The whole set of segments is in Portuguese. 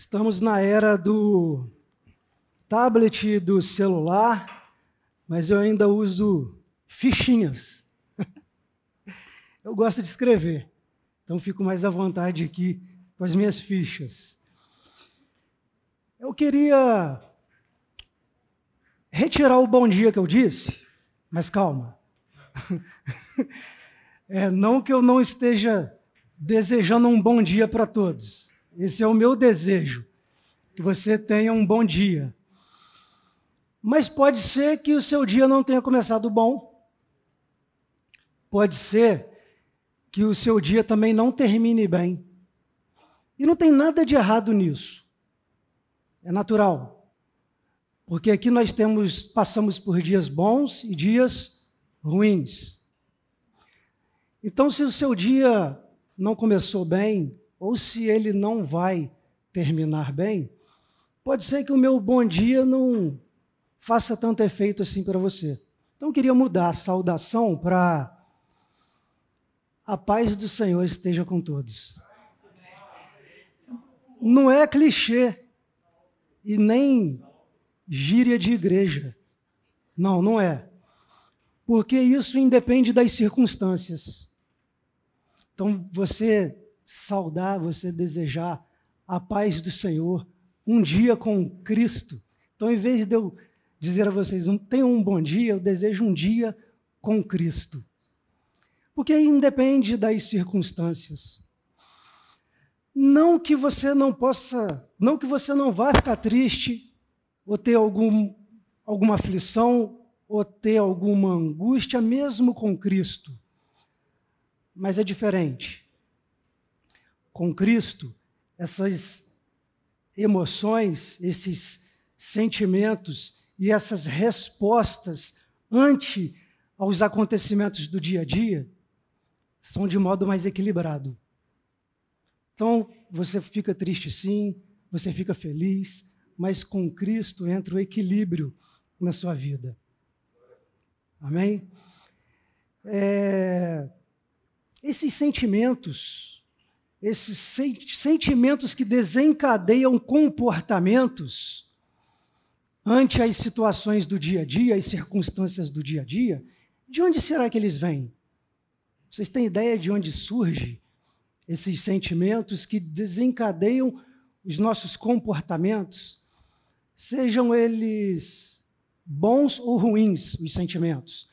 Estamos na era do tablet e do celular, mas eu ainda uso fichinhas. eu gosto de escrever, então fico mais à vontade aqui com as minhas fichas. Eu queria retirar o bom dia que eu disse, mas calma. É, não que eu não esteja desejando um bom dia para todos. Esse é o meu desejo, que você tenha um bom dia. Mas pode ser que o seu dia não tenha começado bom. Pode ser que o seu dia também não termine bem. E não tem nada de errado nisso. É natural. Porque aqui nós temos passamos por dias bons e dias ruins. Então, se o seu dia não começou bem, ou se ele não vai terminar bem, pode ser que o meu bom dia não faça tanto efeito assim para você. Então eu queria mudar a saudação para a paz do Senhor esteja com todos. Não é clichê e nem gíria de igreja. Não, não é. Porque isso independe das circunstâncias. Então você saudar, você desejar a paz do Senhor, um dia com Cristo. Então, em vez de eu dizer a vocês, tenham um bom dia, eu desejo um dia com Cristo. Porque independe das circunstâncias. Não que você não possa, não que você não vá ficar triste, ou ter algum, alguma aflição, ou ter alguma angústia, mesmo com Cristo. Mas é diferente com Cristo, essas emoções, esses sentimentos e essas respostas ante aos acontecimentos do dia a dia são de modo mais equilibrado. Então, você fica triste sim, você fica feliz, mas com Cristo entra o equilíbrio na sua vida. Amém? É, esses sentimentos esses sentimentos que desencadeiam comportamentos ante as situações do dia a dia, as circunstâncias do dia a dia, de onde será que eles vêm? Vocês têm ideia de onde surge esses sentimentos que desencadeiam os nossos comportamentos? Sejam eles bons ou ruins, os sentimentos.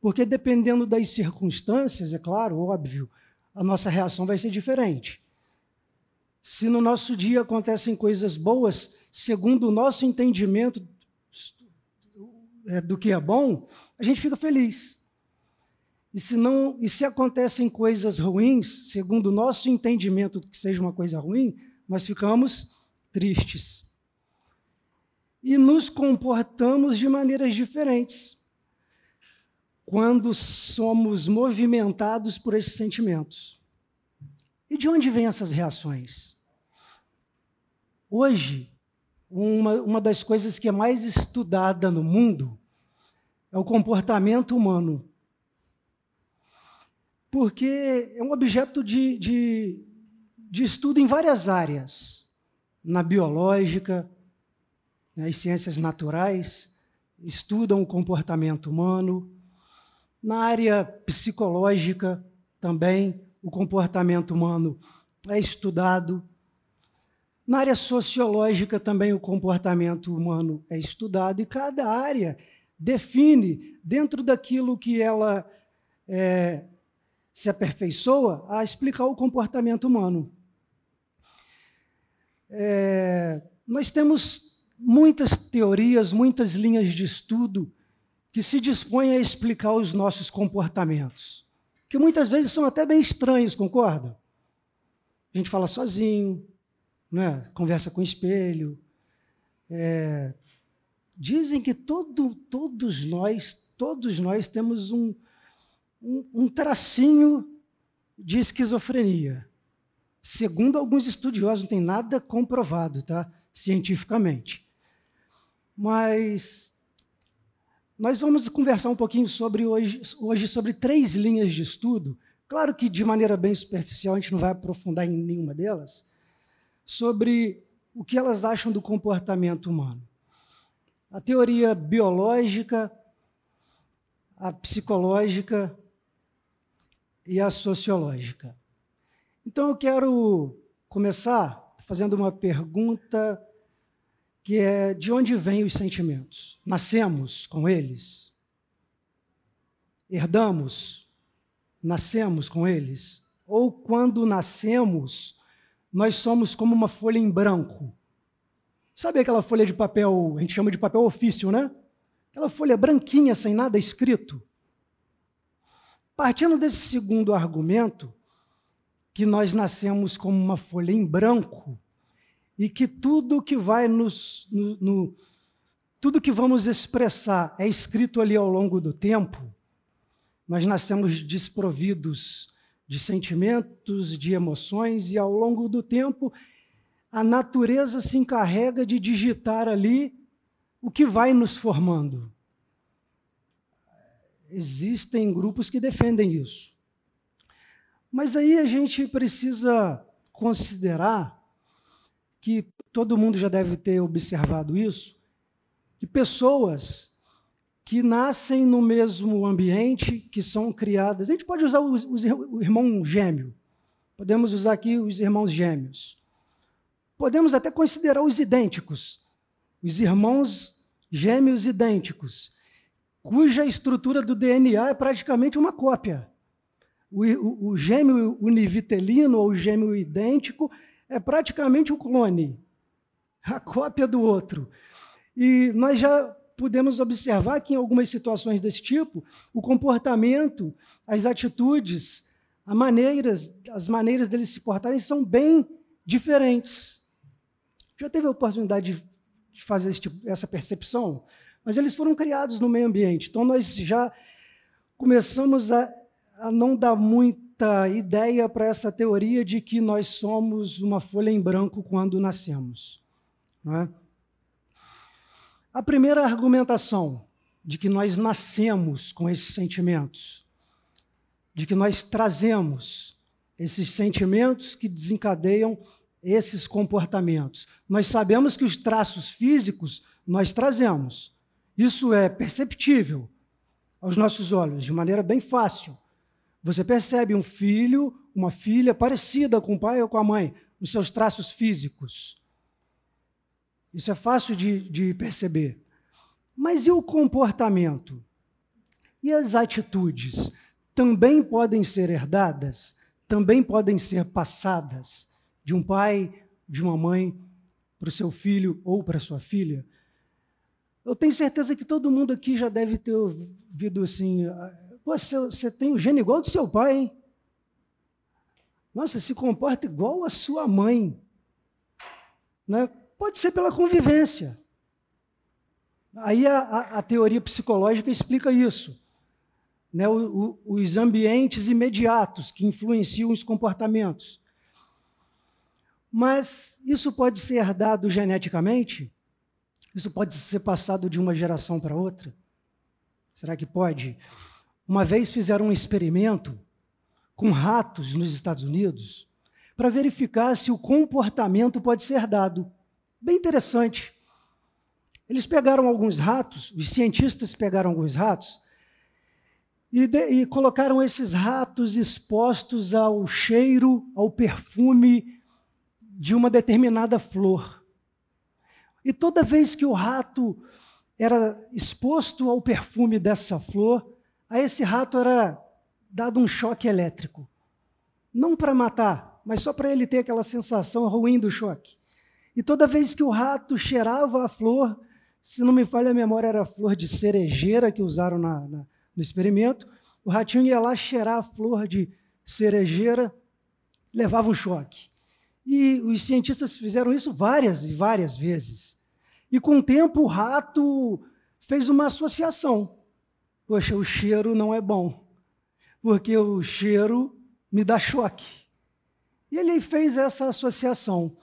Porque dependendo das circunstâncias, é claro, óbvio, a nossa reação vai ser diferente. Se no nosso dia acontecem coisas boas, segundo o nosso entendimento é, do que é bom, a gente fica feliz. E se, não, e se acontecem coisas ruins, segundo o nosso entendimento que seja uma coisa ruim, nós ficamos tristes. E nos comportamos de maneiras diferentes quando somos movimentados por esses sentimentos. E de onde vêm essas reações? Hoje, uma, uma das coisas que é mais estudada no mundo é o comportamento humano. Porque é um objeto de, de, de estudo em várias áreas. Na biológica, nas ciências naturais, estudam o comportamento humano na área psicológica também, o comportamento humano é estudado. Na área sociológica também o comportamento humano é estudado e cada área define, dentro daquilo que ela é, se aperfeiçoa, a explicar o comportamento humano. É, nós temos muitas teorias, muitas linhas de estudo que se dispõe a explicar os nossos comportamentos, que muitas vezes são até bem estranhos, concorda? A gente fala sozinho, né? conversa com o espelho. É... Dizem que todo, todos nós, todos nós temos um, um, um tracinho de esquizofrenia. Segundo alguns estudiosos, não tem nada comprovado, tá? Cientificamente. Mas nós vamos conversar um pouquinho sobre hoje, hoje sobre três linhas de estudo. Claro que de maneira bem superficial, a gente não vai aprofundar em nenhuma delas, sobre o que elas acham do comportamento humano. A teoria biológica, a psicológica e a sociológica. Então eu quero começar fazendo uma pergunta que é de onde vêm os sentimentos? Nascemos com eles? Herdamos? Nascemos com eles? Ou quando nascemos, nós somos como uma folha em branco? Sabe aquela folha de papel, a gente chama de papel ofício, né? Aquela folha branquinha, sem nada escrito. Partindo desse segundo argumento, que nós nascemos como uma folha em branco, e que tudo que vai nos. No, no, tudo que vamos expressar é escrito ali ao longo do tempo, nós nascemos desprovidos de sentimentos, de emoções, e ao longo do tempo a natureza se encarrega de digitar ali o que vai nos formando. Existem grupos que defendem isso. Mas aí a gente precisa considerar que todo mundo já deve ter observado isso, que pessoas que nascem no mesmo ambiente, que são criadas. A gente pode usar os, os, o irmão gêmeo, podemos usar aqui os irmãos gêmeos. Podemos até considerar os idênticos, os irmãos gêmeos idênticos, cuja estrutura do DNA é praticamente uma cópia. O, o, o gêmeo univitelino ou o gêmeo idêntico é praticamente um clone, a cópia do outro. E nós já podemos observar que em algumas situações desse tipo, o comportamento, as atitudes, as maneiras, as maneiras deles se portarem são bem diferentes. Já teve a oportunidade de fazer tipo, essa percepção? Mas eles foram criados no meio ambiente, então nós já começamos a, a não dar muito muita ideia para essa teoria de que nós somos uma folha em branco quando nascemos. É? A primeira argumentação de que nós nascemos com esses sentimentos, de que nós trazemos esses sentimentos que desencadeiam esses comportamentos. Nós sabemos que os traços físicos nós trazemos. Isso é perceptível aos nossos olhos, de maneira bem fácil. Você percebe um filho, uma filha parecida com o pai ou com a mãe, nos seus traços físicos. Isso é fácil de, de perceber. Mas e o comportamento? E as atitudes? Também podem ser herdadas? Também podem ser passadas de um pai, de uma mãe, para o seu filho ou para sua filha? Eu tenho certeza que todo mundo aqui já deve ter ouvido assim, Pô, você tem o gênio igual do seu pai, hein? Nossa, se comporta igual a sua mãe. Né? Pode ser pela convivência. Aí a, a, a teoria psicológica explica isso. Né? O, o, os ambientes imediatos que influenciam os comportamentos. Mas isso pode ser herdado geneticamente? Isso pode ser passado de uma geração para outra? Será que pode? Uma vez fizeram um experimento com ratos nos Estados Unidos para verificar se o comportamento pode ser dado. Bem interessante. Eles pegaram alguns ratos, os cientistas pegaram alguns ratos e, de, e colocaram esses ratos expostos ao cheiro, ao perfume de uma determinada flor. E toda vez que o rato era exposto ao perfume dessa flor, a esse rato era dado um choque elétrico. Não para matar, mas só para ele ter aquela sensação ruim do choque. E toda vez que o rato cheirava a flor, se não me falha a memória, era a flor de cerejeira que usaram na, na, no experimento, o ratinho ia lá cheirar a flor de cerejeira, levava um choque. E os cientistas fizeram isso várias e várias vezes. E com o tempo o rato fez uma associação. Poxa, o cheiro não é bom, porque o cheiro me dá choque. E ele fez essa associação.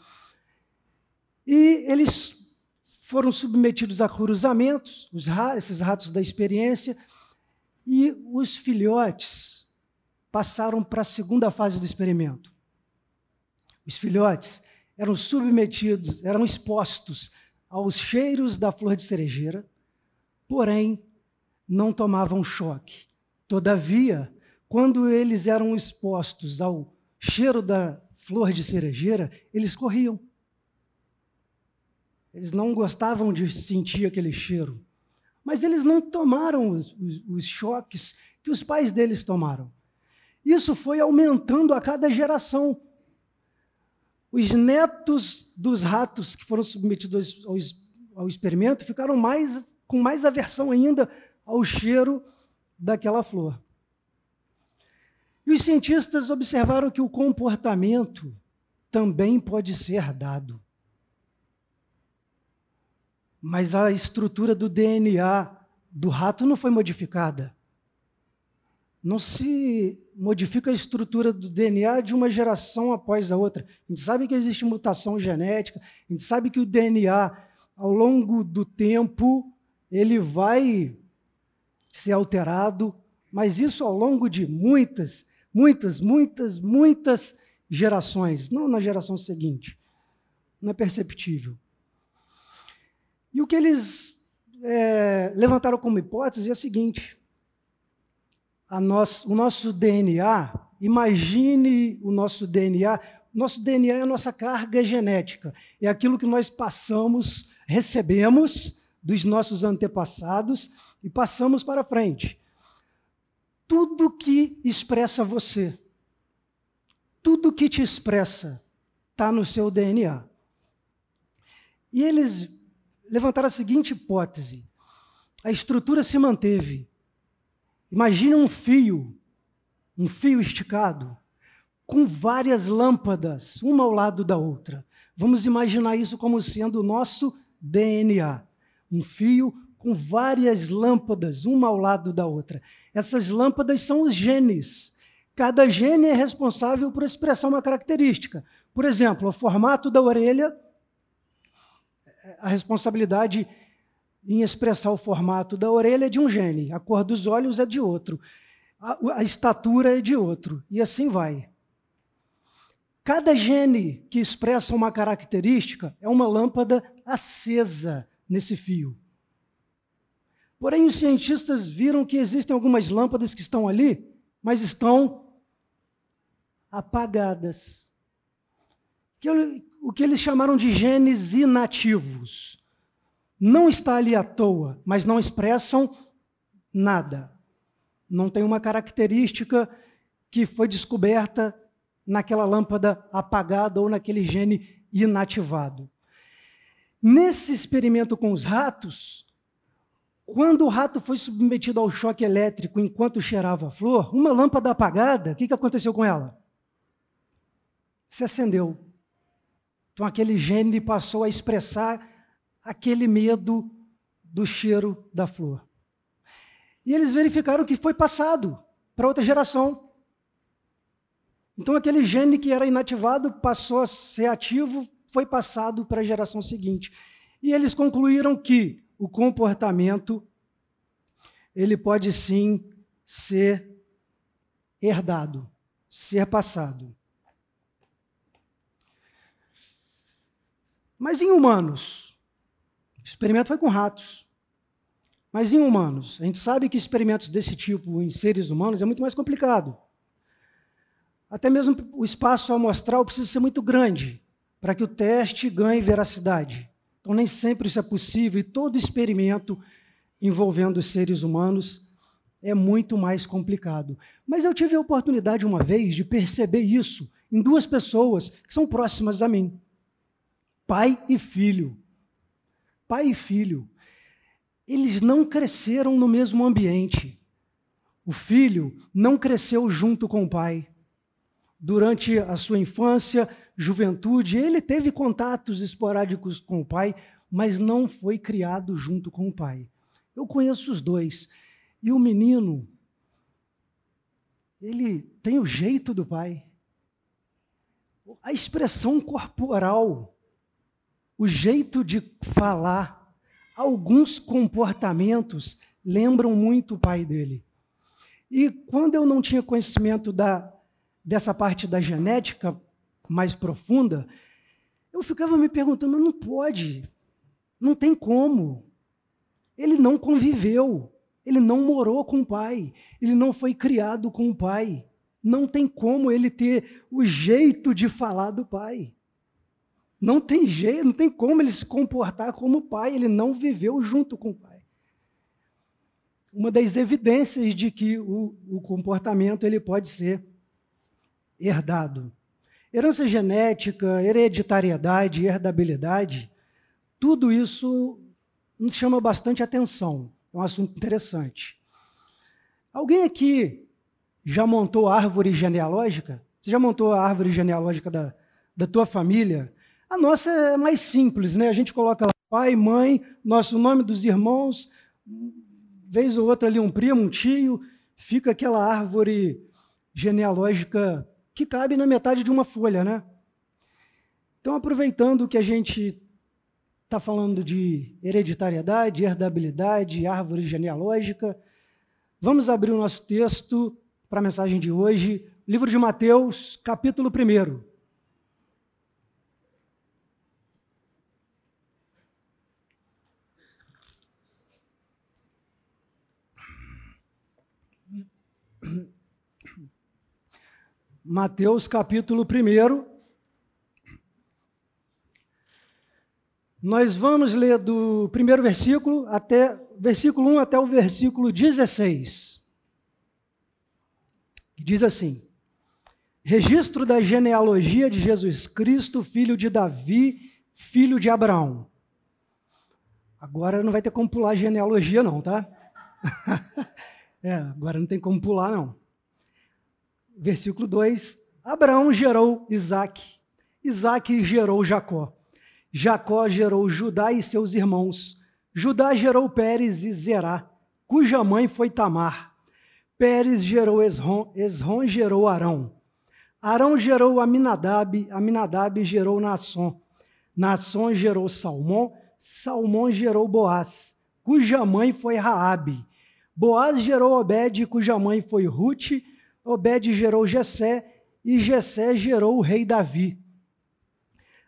E eles foram submetidos a cruzamentos, esses ratos da experiência, e os filhotes passaram para a segunda fase do experimento. Os filhotes eram submetidos, eram expostos aos cheiros da flor de cerejeira, porém não tomavam choque. Todavia, quando eles eram expostos ao cheiro da flor de cerejeira, eles corriam. Eles não gostavam de sentir aquele cheiro. Mas eles não tomaram os, os, os choques que os pais deles tomaram. Isso foi aumentando a cada geração. Os netos dos ratos que foram submetidos ao, ao experimento ficaram mais, com mais aversão ainda ao cheiro daquela flor. E os cientistas observaram que o comportamento também pode ser dado. Mas a estrutura do DNA do rato não foi modificada. Não se modifica a estrutura do DNA de uma geração após a outra. A gente sabe que existe mutação genética, a gente sabe que o DNA, ao longo do tempo, ele vai ser alterado, mas isso ao longo de muitas, muitas, muitas, muitas gerações, não na geração seguinte. Não é perceptível. E o que eles é, levantaram como hipótese é o seguinte: nosso, o nosso DNA, imagine o nosso DNA. Nosso DNA é a nossa carga genética, é aquilo que nós passamos, recebemos dos nossos antepassados e passamos para frente. Tudo que expressa você, tudo que te expressa, está no seu DNA. E eles levantaram a seguinte hipótese: a estrutura se manteve. Imagine um fio, um fio esticado, com várias lâmpadas, uma ao lado da outra. Vamos imaginar isso como sendo o nosso DNA. Um fio com várias lâmpadas, uma ao lado da outra. Essas lâmpadas são os genes. Cada gene é responsável por expressar uma característica. Por exemplo, o formato da orelha a responsabilidade em expressar o formato da orelha é de um gene, a cor dos olhos é de outro, a, a estatura é de outro, e assim vai. Cada gene que expressa uma característica é uma lâmpada acesa nesse fio. Porém, os cientistas viram que existem algumas lâmpadas que estão ali, mas estão apagadas. O que eles chamaram de genes inativos. Não está ali à toa, mas não expressam nada. Não tem uma característica que foi descoberta naquela lâmpada apagada ou naquele gene inativado. Nesse experimento com os ratos, quando o rato foi submetido ao choque elétrico enquanto cheirava a flor, uma lâmpada apagada, o que aconteceu com ela? Se acendeu. Então aquele gene passou a expressar aquele medo do cheiro da flor. E eles verificaram que foi passado para outra geração. Então aquele gene que era inativado passou a ser ativo, foi passado para a geração seguinte. E eles concluíram que o comportamento ele pode sim ser herdado, ser passado. Mas em humanos? O experimento foi com ratos. Mas em humanos? A gente sabe que experimentos desse tipo em seres humanos é muito mais complicado. Até mesmo o espaço amostral precisa ser muito grande para que o teste ganhe veracidade. Então, nem sempre isso é possível e todo experimento envolvendo seres humanos é muito mais complicado. Mas eu tive a oportunidade uma vez de perceber isso em duas pessoas que são próximas a mim pai e filho. Pai e filho. Eles não cresceram no mesmo ambiente. O filho não cresceu junto com o pai. Durante a sua infância, juventude, ele teve contatos esporádicos com o pai, mas não foi criado junto com o pai. Eu conheço os dois. E o menino, ele tem o jeito do pai. A expressão corporal o jeito de falar, alguns comportamentos lembram muito o pai dele. E quando eu não tinha conhecimento da, dessa parte da genética mais profunda, Eu ficava me perguntando, mas não pode, não tem como. Ele não conviveu, ele não morou com o pai, ele não foi criado com o pai. Não tem como ele ter o jeito de falar do pai. Não tem jeito, não tem como ele se comportar como pai, ele não viveu junto com o pai. Uma das evidências de que o, o comportamento ele pode ser herdado. Herança genética, hereditariedade, herdabilidade, tudo isso nos chama bastante atenção. É um assunto interessante. Alguém aqui já montou a árvore genealógica? Você já montou a árvore genealógica da, da tua família? A nossa é mais simples, né? A gente coloca lá pai, mãe, nosso nome dos irmãos, vez ou outra ali um primo, um tio, fica aquela árvore genealógica que cabe na metade de uma folha, né? Então, aproveitando que a gente está falando de hereditariedade, herdabilidade, árvore genealógica, vamos abrir o nosso texto para a mensagem de hoje, livro de Mateus, capítulo 1. Mateus capítulo 1. Nós vamos ler do primeiro versículo até versículo 1 até o versículo 16. Diz assim: Registro da genealogia de Jesus Cristo, filho de Davi, filho de Abraão. Agora não vai ter como pular genealogia, não, tá? É, agora não tem como pular, não. Versículo 2: Abraão gerou Isaac, Isaac gerou Jacó. Jacó gerou Judá e seus irmãos. Judá gerou Pérez e Zerá, cuja mãe foi Tamar. Pérez gerou Esrom, Esrom gerou Arão. Arão gerou Aminadab, Aminadab gerou Nasson. Nasson gerou Salmão, Salmão gerou Boaz, cuja mãe foi Raabe. Boaz gerou Obed, cuja mãe foi Ruth. Obed gerou Jessé, e Jessé gerou o rei Davi.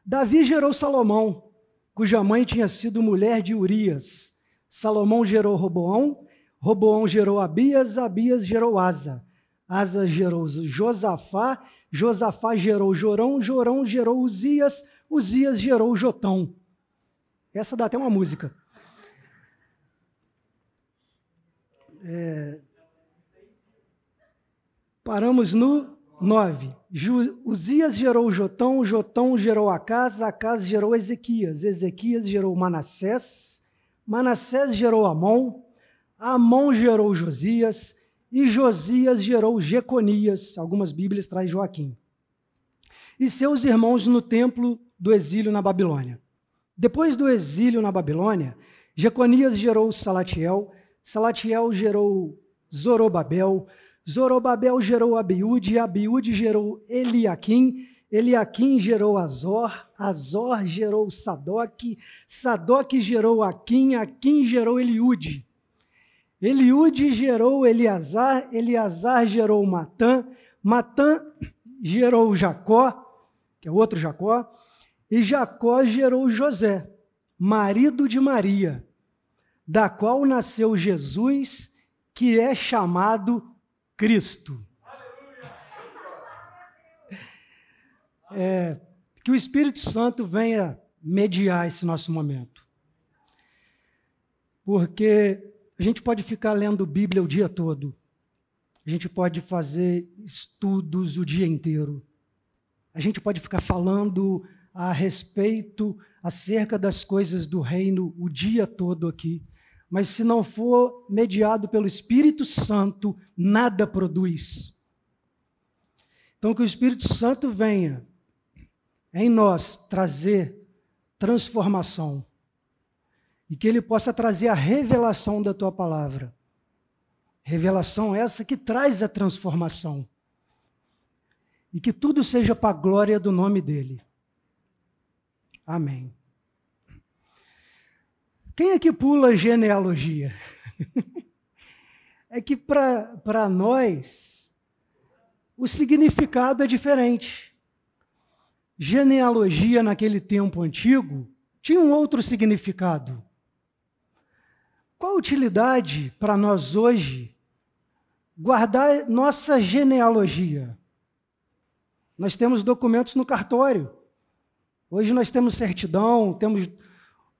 Davi gerou Salomão, cuja mãe tinha sido mulher de Urias. Salomão gerou Roboão, Roboão gerou Abias, Abias gerou Asa. Asa gerou Josafá, Josafá gerou Jorão, Jorão gerou Uzias, Uzias gerou Jotão. Essa dá até uma música. É, paramos no 9. Uzias gerou Jotão, Jotão gerou Acas, Acas gerou Ezequias, Ezequias gerou Manassés, Manassés gerou Amon, Amon gerou Josias, e Josias gerou Jeconias, algumas Bíblias traz Joaquim. E seus irmãos no templo do exílio na Babilônia. Depois do exílio na Babilônia, Jeconias gerou Salatiel, Salatiel gerou Zorobabel, Zorobabel gerou Abiúde, Abiúde gerou Eliaquim, Eliaquim gerou Azor, Azor gerou Sadoc, Sadoc gerou Aquim, Aquim gerou Eliúde. Eliúde gerou Eleazar, Eleazar gerou Matã, Matã gerou Jacó, que é outro Jacó, e Jacó gerou José, marido de Maria da qual nasceu Jesus, que é chamado Cristo. É, que o Espírito Santo venha mediar esse nosso momento. Porque a gente pode ficar lendo Bíblia o dia todo, a gente pode fazer estudos o dia inteiro, a gente pode ficar falando a respeito, acerca das coisas do reino o dia todo aqui mas se não for mediado pelo Espírito Santo, nada produz. Então, que o Espírito Santo venha em nós trazer transformação e que ele possa trazer a revelação da tua palavra. Revelação essa que traz a transformação. E que tudo seja para a glória do nome dele. Amém. Quem é que pula genealogia? é que para nós o significado é diferente. genealogia naquele tempo antigo tinha um outro significado. Qual a utilidade para nós hoje guardar nossa genealogia? Nós temos documentos no cartório. Hoje nós temos certidão, temos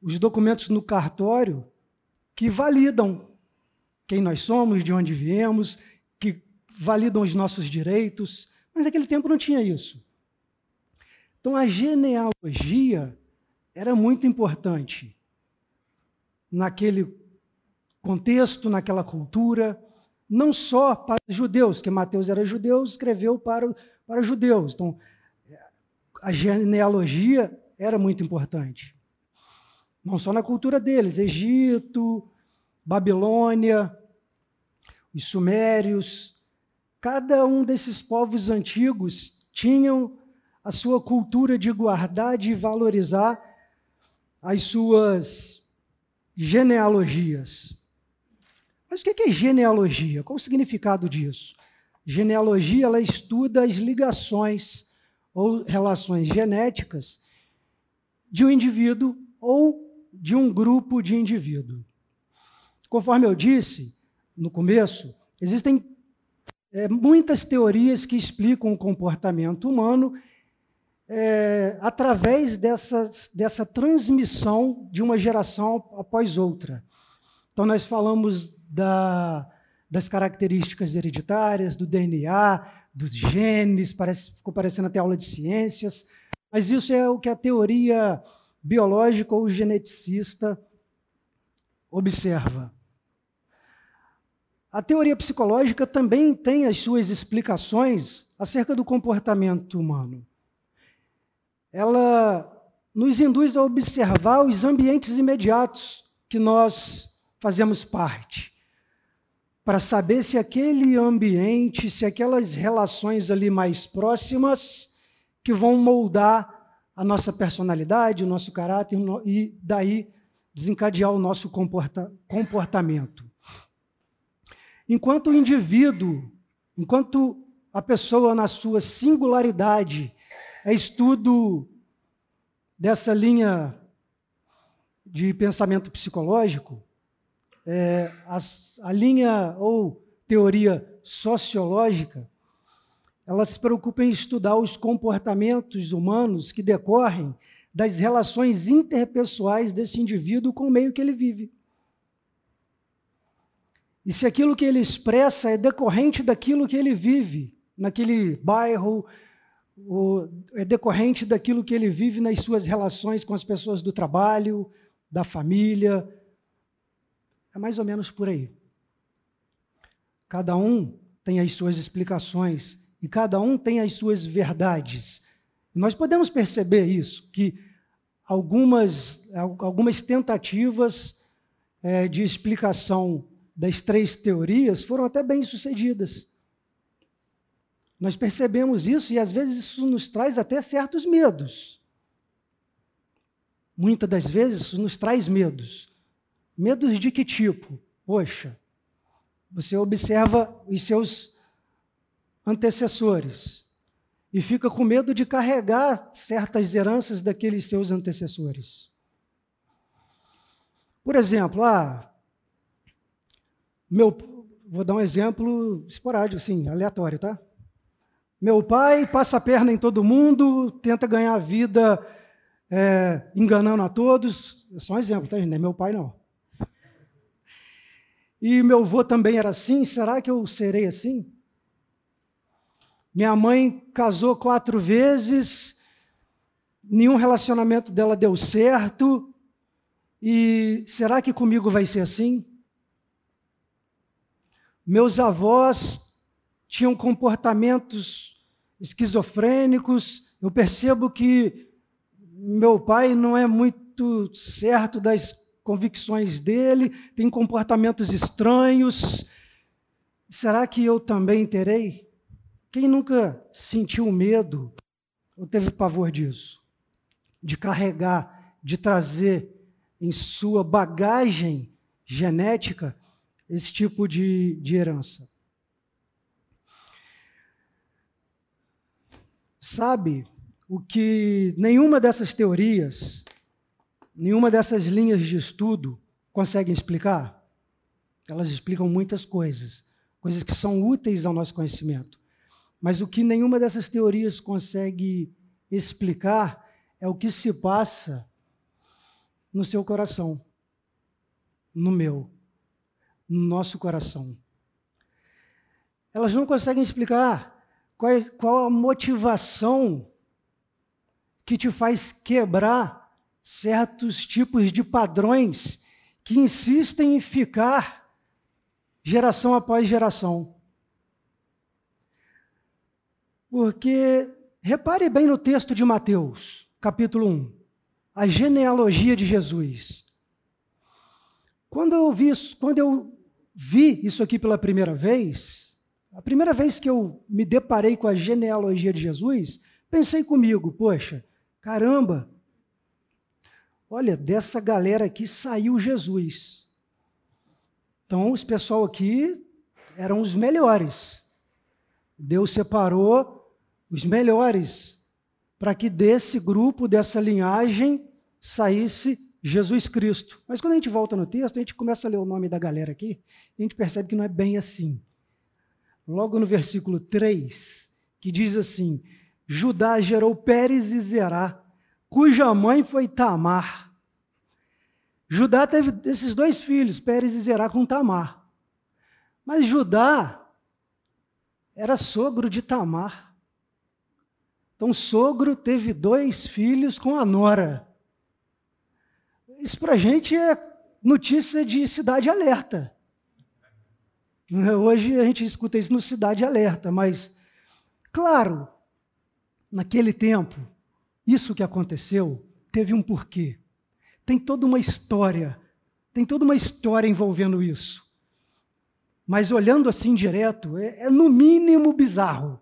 os documentos no cartório que validam quem nós somos, de onde viemos, que validam os nossos direitos. Mas naquele tempo não tinha isso. Então a genealogia era muito importante naquele contexto, naquela cultura, não só para os judeus, que Mateus era judeu, escreveu para, para judeus. Então, a genealogia era muito importante. Não só na cultura deles, Egito, Babilônia, os sumérios, cada um desses povos antigos tinham a sua cultura de guardar, de valorizar as suas genealogias. Mas o que é genealogia? Qual o significado disso? Genealogia ela estuda as ligações ou relações genéticas de um indivíduo ou de um grupo de indivíduo. Conforme eu disse no começo, existem é, muitas teorias que explicam o comportamento humano é, através dessa, dessa transmissão de uma geração após outra. Então, nós falamos da, das características hereditárias, do DNA, dos genes, parece, ficou parecendo até aula de ciências, mas isso é o que a teoria biológica ou geneticista observa. A teoria psicológica também tem as suas explicações acerca do comportamento humano ela nos induz a observar os ambientes imediatos que nós fazemos parte, para saber se aquele ambiente, se aquelas relações ali mais próximas que vão moldar a nossa personalidade, o nosso caráter e daí desencadear o nosso comporta comportamento. Enquanto o indivíduo, enquanto a pessoa na sua singularidade, é estudo dessa linha de pensamento psicológico, é, a, a linha ou teoria sociológica, ela se preocupa em estudar os comportamentos humanos que decorrem das relações interpessoais desse indivíduo com o meio que ele vive. E se aquilo que ele expressa é decorrente daquilo que ele vive, naquele bairro, é decorrente daquilo que ele vive nas suas relações com as pessoas do trabalho, da família. É mais ou menos por aí. Cada um tem as suas explicações e cada um tem as suas verdades. Nós podemos perceber isso, que algumas, algumas tentativas é, de explicação das três teorias foram até bem sucedidas. Nós percebemos isso e às vezes isso nos traz até certos medos. Muitas das vezes isso nos traz medos. Medos de que tipo? Poxa, você observa os seus antecessores e fica com medo de carregar certas heranças daqueles seus antecessores. Por exemplo, ah, meu, vou dar um exemplo esporádico, assim, aleatório, tá? Meu pai passa a perna em todo mundo, tenta ganhar a vida é, enganando a todos. É só um exemplo, tá, gente? Não é meu pai, não. E meu avô também era assim. Será que eu serei assim? Minha mãe casou quatro vezes, nenhum relacionamento dela deu certo. E será que comigo vai ser assim? Meus avós tinham comportamentos esquizofrênicos. Eu percebo que meu pai não é muito certo das convicções dele, tem comportamentos estranhos. Será que eu também terei? Quem nunca sentiu medo ou teve pavor disso? De carregar, de trazer em sua bagagem genética esse tipo de, de herança. Sabe, o que nenhuma dessas teorias, nenhuma dessas linhas de estudo conseguem explicar? Elas explicam muitas coisas, coisas que são úteis ao nosso conhecimento. Mas o que nenhuma dessas teorias consegue explicar é o que se passa no seu coração, no meu, no nosso coração. Elas não conseguem explicar qual, qual a motivação que te faz quebrar certos tipos de padrões que insistem em ficar geração após geração. Porque, repare bem no texto de Mateus, capítulo 1, a genealogia de Jesus. Quando eu vi isso, quando eu vi isso aqui pela primeira vez, a primeira vez que eu me deparei com a genealogia de Jesus, pensei comigo, poxa, Caramba! Olha, dessa galera aqui saiu Jesus. Então, os pessoal aqui eram os melhores. Deus separou os melhores para que desse grupo, dessa linhagem, saísse Jesus Cristo. Mas quando a gente volta no texto, a gente começa a ler o nome da galera aqui, a gente percebe que não é bem assim. Logo no versículo 3, que diz assim: Judá gerou Pérez e Zerá, cuja mãe foi Tamar. Judá teve esses dois filhos, Pérez e Zerá, com Tamar. Mas Judá era sogro de Tamar. Então, sogro teve dois filhos com a nora. Isso para a gente é notícia de cidade alerta. Hoje a gente escuta isso no Cidade Alerta, mas, claro, naquele tempo, isso que aconteceu teve um porquê. Tem toda uma história, tem toda uma história envolvendo isso. Mas olhando assim direto, é, é no mínimo bizarro.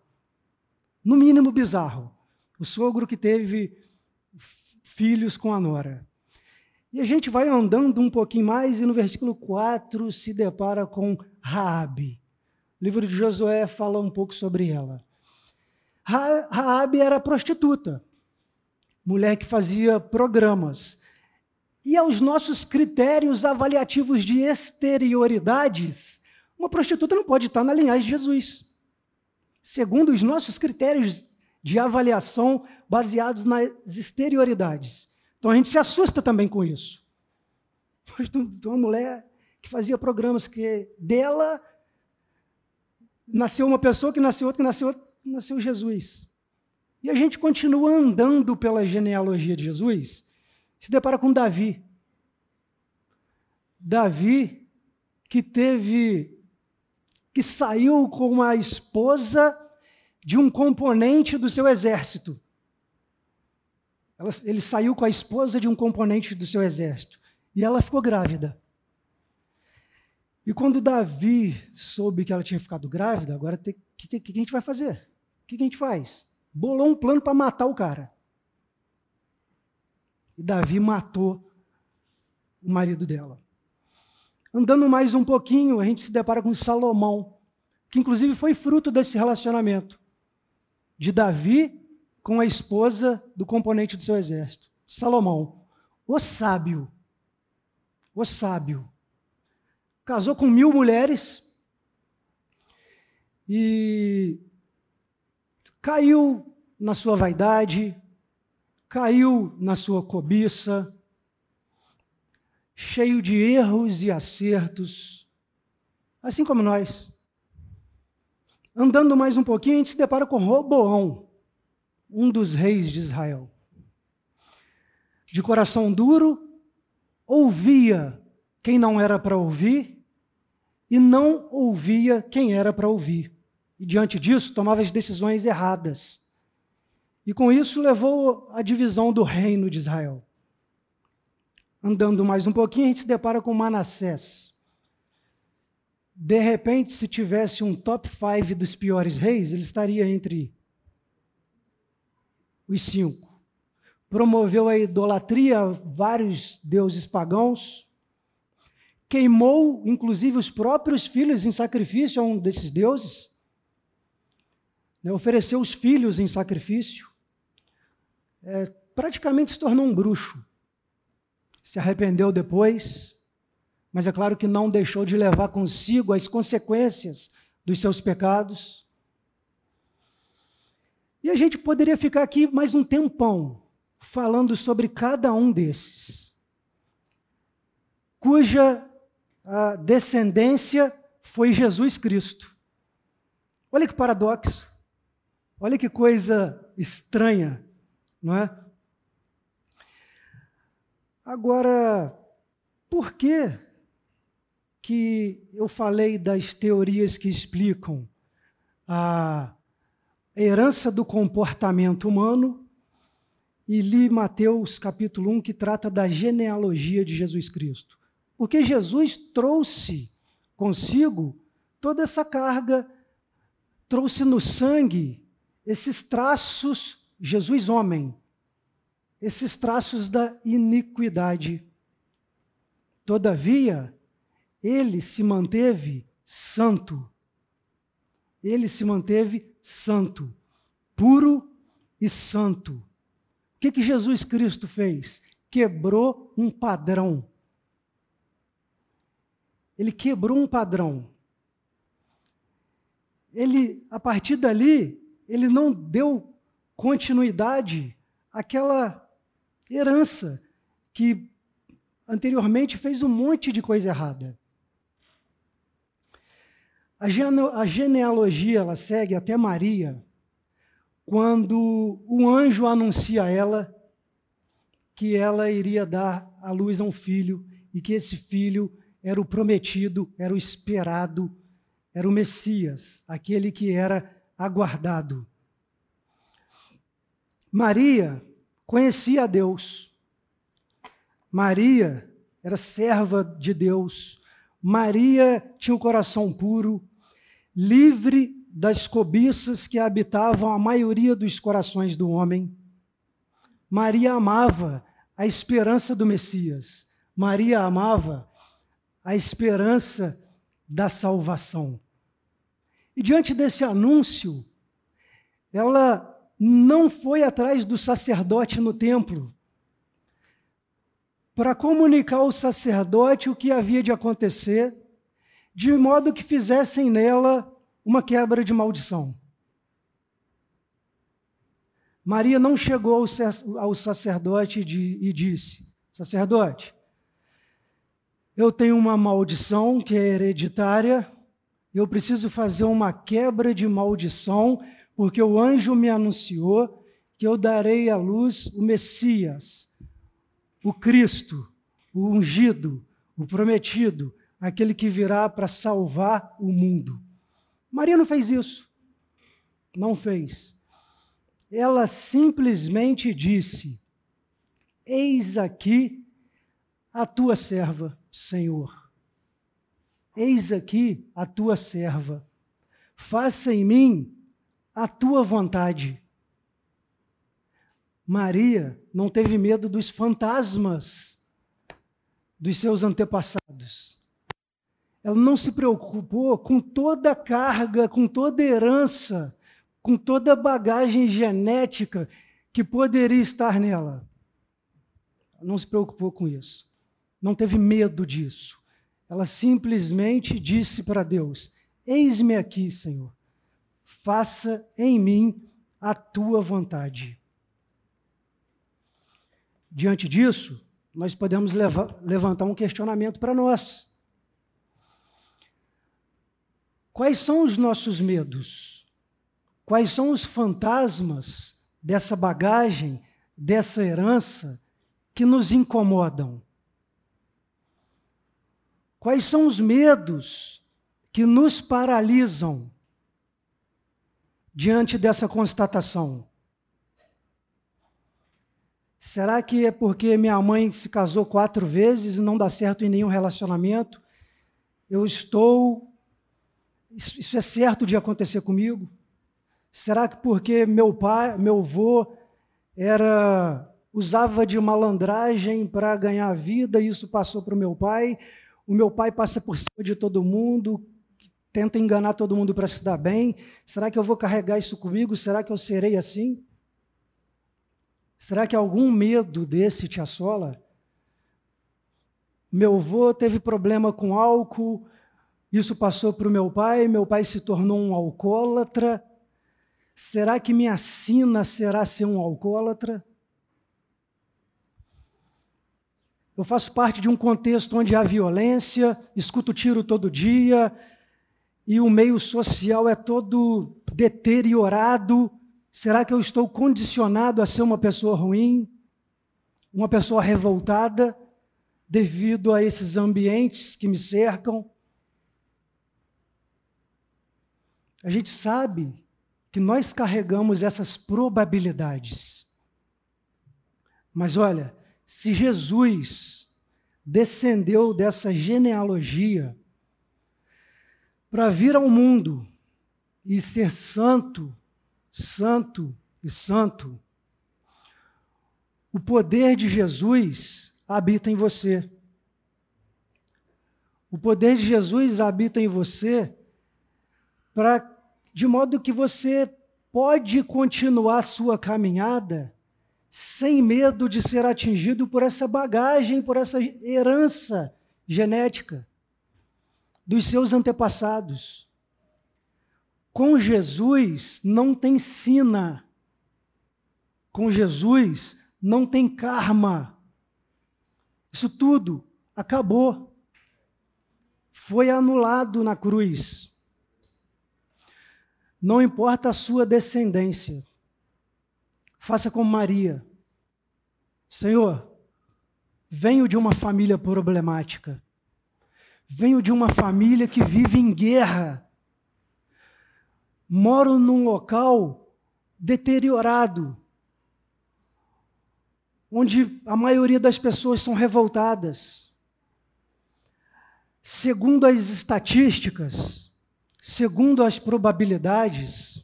No mínimo bizarro. O sogro que teve filhos com a nora. E a gente vai andando um pouquinho mais e no versículo 4 se depara com Raabe. O livro de Josué fala um pouco sobre ela. Raabe era prostituta, mulher que fazia programas. E aos nossos critérios avaliativos de exterioridades, uma prostituta não pode estar na linhagem de Jesus. Segundo os nossos critérios de avaliação baseados nas exterioridades. Então a gente se assusta também com isso. Uma mulher que fazia programas que dela nasceu uma pessoa, que nasceu outra, que nasceu outra nasceu Jesus. E a gente continua andando pela genealogia de Jesus, se depara com Davi. Davi, que teve, que saiu com a esposa de um componente do seu exército. ele saiu com a esposa de um componente do seu exército. E ela ficou grávida. E quando Davi soube que ela tinha ficado grávida, agora o que, que, que a gente vai fazer? que, que a gente faz? Bolou um plano para matar o cara. E Davi matou o marido dela. Andando mais um pouquinho, a gente se depara com Salomão, que inclusive foi fruto desse relacionamento de Davi com a esposa do componente do seu exército. Salomão, o sábio, o sábio, casou com mil mulheres e caiu na sua vaidade, caiu na sua cobiça, cheio de erros e acertos, assim como nós. Andando mais um pouquinho, a gente se depara com Roboão, um dos reis de Israel. De coração duro, ouvia quem não era para ouvir e não ouvia quem era para ouvir e, diante disso, tomava as decisões erradas. E com isso levou à divisão do reino de Israel. Andando mais um pouquinho, a gente se depara com Manassés. De repente, se tivesse um top 5 dos piores reis, ele estaria entre os cinco. Promoveu a idolatria a vários deuses pagãos, queimou, inclusive, os próprios filhos em sacrifício a um desses deuses, né, ofereceu os filhos em sacrifício, é, praticamente se tornou um bruxo. Se arrependeu depois, mas é claro que não deixou de levar consigo as consequências dos seus pecados. E a gente poderia ficar aqui mais um tempão falando sobre cada um desses, cuja descendência foi Jesus Cristo. Olha que paradoxo. Olha que coisa estranha, não é? Agora, por que que eu falei das teorias que explicam a herança do comportamento humano e li Mateus capítulo 1 que trata da genealogia de Jesus Cristo? Porque Jesus trouxe consigo toda essa carga, trouxe no sangue esses traços, Jesus homem, esses traços da iniquidade. Todavia, ele se manteve santo. Ele se manteve santo, puro e santo. O que, que Jesus Cristo fez? Quebrou um padrão. Ele quebrou um padrão. Ele, a partir dali, ele não deu continuidade àquela herança que anteriormente fez um monte de coisa errada. A, genealogia ela segue até Maria, quando o anjo anuncia a ela que ela iria dar à luz a um filho e que esse filho era o prometido, era o esperado, era o Messias, aquele que era aguardado. Maria conhecia a Deus. Maria era serva de Deus. Maria tinha um coração puro, livre das cobiças que habitavam a maioria dos corações do homem. Maria amava a esperança do Messias. Maria amava a esperança da salvação. E diante desse anúncio, ela não foi atrás do sacerdote no templo para comunicar ao sacerdote o que havia de acontecer, de modo que fizessem nela uma quebra de maldição. Maria não chegou ao sacerdote e disse: Sacerdote, eu tenho uma maldição que é hereditária eu preciso fazer uma quebra de maldição, porque o anjo me anunciou que eu darei à luz o Messias, o Cristo, o ungido, o prometido, aquele que virá para salvar o mundo. Maria não fez isso. Não fez. Ela simplesmente disse: Eis aqui a tua serva, Senhor. Eis aqui a tua serva, faça em mim a tua vontade. Maria não teve medo dos fantasmas dos seus antepassados. Ela não se preocupou com toda a carga, com toda a herança, com toda a bagagem genética que poderia estar nela. Não se preocupou com isso. Não teve medo disso. Ela simplesmente disse para Deus: Eis-me aqui, Senhor, faça em mim a tua vontade. Diante disso, nós podemos levantar um questionamento para nós. Quais são os nossos medos? Quais são os fantasmas dessa bagagem, dessa herança que nos incomodam? Quais são os medos que nos paralisam diante dessa constatação? Será que é porque minha mãe se casou quatro vezes e não dá certo em nenhum relacionamento? Eu estou. Isso é certo de acontecer comigo? Será que porque meu pai, meu avô, era usava de malandragem para ganhar vida e isso passou para o meu pai? o meu pai passa por cima de todo mundo, tenta enganar todo mundo para se dar bem. Será que eu vou carregar isso comigo? Será que eu serei assim? Será que algum medo desse te assola? Meu avô teve problema com álcool, isso passou para o meu pai, meu pai se tornou um alcoólatra. Será que minha sina será ser um alcoólatra? Eu faço parte de um contexto onde há violência, escuto tiro todo dia, e o meio social é todo deteriorado. Será que eu estou condicionado a ser uma pessoa ruim? Uma pessoa revoltada devido a esses ambientes que me cercam? A gente sabe que nós carregamos essas probabilidades. Mas olha, se Jesus descendeu dessa genealogia para vir ao mundo e ser santo, santo e santo, o poder de Jesus habita em você. O poder de Jesus habita em você para de modo que você pode continuar sua caminhada sem medo de ser atingido por essa bagagem, por essa herança genética dos seus antepassados. Com Jesus não tem sina. Com Jesus não tem karma. Isso tudo acabou. Foi anulado na cruz. Não importa a sua descendência. Faça como Maria. Senhor, venho de uma família problemática. Venho de uma família que vive em guerra. Moro num local deteriorado, onde a maioria das pessoas são revoltadas. Segundo as estatísticas, segundo as probabilidades,